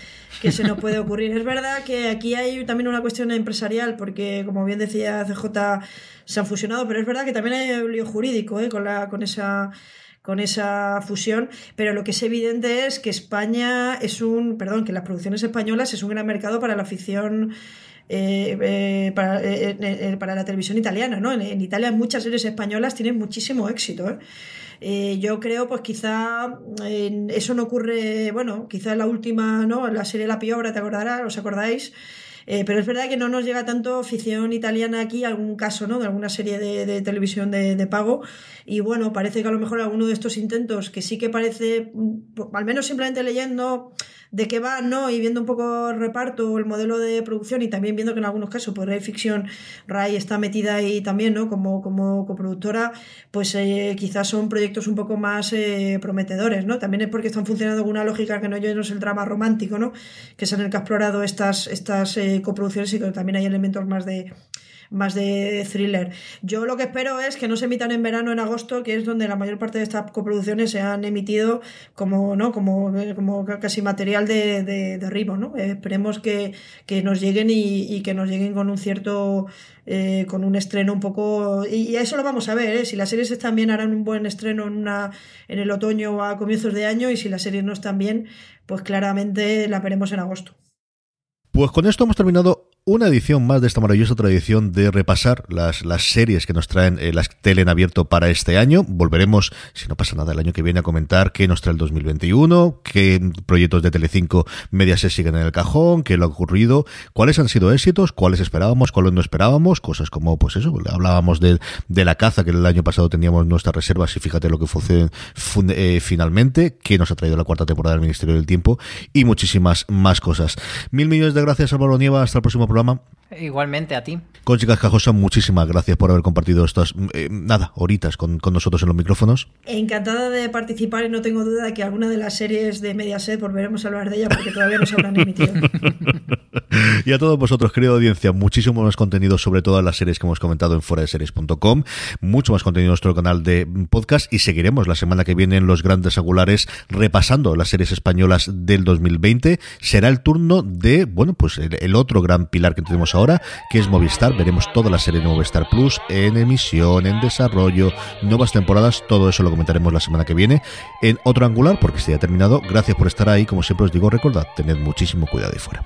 que se nos puede ocurrir. es verdad que aquí hay también una cuestión empresarial porque, como bien decía CJ, se han fusionado, pero es verdad que también hay un lío jurídico ¿eh? con, la, con esa con esa fusión, pero lo que es evidente es que España es un, perdón, que las producciones españolas es un gran mercado para la ficción eh, eh, para, eh, para, la televisión italiana, ¿no? En, Italia muchas series españolas tienen muchísimo éxito, yo creo, pues quizá eso no ocurre, bueno, quizá la última, ¿no? La serie La Piobra, ¿te acordarás? ¿Os acordáis? Eh, pero es verdad que no nos llega tanto ficción italiana aquí, algún caso, ¿no? De alguna serie de, televisión de, de, pago. Y bueno, parece que a lo mejor alguno de estos intentos, que sí que parece, mm, al menos simplemente leyendo de qué va, ¿no? Y viendo un poco el reparto, el modelo de producción y también viendo que en algunos casos, pues Ray Fiction, Ray está metida ahí también, ¿no? Como, como coproductora, pues eh, quizás son proyectos un poco más eh, prometedores, ¿no? También es porque están funcionando con una lógica que no, no es el drama romántico, ¿no? Que es en el que ha explorado estas, estas eh, coproducciones y que también hay elementos más de más de thriller. Yo lo que espero es que no se emitan en verano, en agosto, que es donde la mayor parte de estas coproducciones se han emitido como, ¿no? como, como casi material de, de, derribo. ¿no? Eh, esperemos que, que, nos lleguen y, que nos lleguen con un cierto, eh, con un estreno un poco... Y, y, eso lo vamos a ver, ¿eh? si las series están bien harán un buen estreno en, una, en el otoño o a comienzos de año y si las series no están bien, pues claramente la veremos en agosto. Pues con esto hemos terminado una edición más de esta maravillosa tradición de repasar las, las series que nos traen eh, las tele en abierto para este año. Volveremos, si no pasa nada, el año que viene a comentar qué nos trae el 2021, qué proyectos de Telecinco Media se siguen en el cajón, qué lo ha ocurrido, cuáles han sido éxitos, cuáles esperábamos, cuáles no esperábamos, cosas como, pues eso, hablábamos de, de la caza que el año pasado teníamos nuestras reservas y fíjate lo que fue eh, finalmente, qué nos ha traído la cuarta temporada del Ministerio del Tiempo y muchísimas más cosas. Mil millones de gracias, Álvaro Nieva. Hasta el próximo. problema. Igualmente a ti. Conchica Cajosa, muchísimas gracias por haber compartido estas, eh, nada, horitas con, con, nosotros en los micrófonos. Encantada de participar y no tengo duda de que alguna de las series de Mediaset volveremos a hablar de ella porque todavía no se habrán emitido. y a todos vosotros, querida audiencia, muchísimo más contenido sobre todas las series que hemos comentado en foradeseries.com, mucho más contenido en nuestro canal de podcast y seguiremos la semana que viene en los grandes angulares repasando las series españolas del 2020. Será el turno de, bueno, pues el, el otro gran pilar que tenemos ahora, que es Movistar. Veremos toda la serie de Movistar Plus en emisión, en desarrollo, nuevas temporadas, todo eso lo comentaremos la semana que viene en otro angular, porque se ha terminado. Gracias por estar ahí, como siempre os digo, recordad, tened muchísimo cuidado y fuera.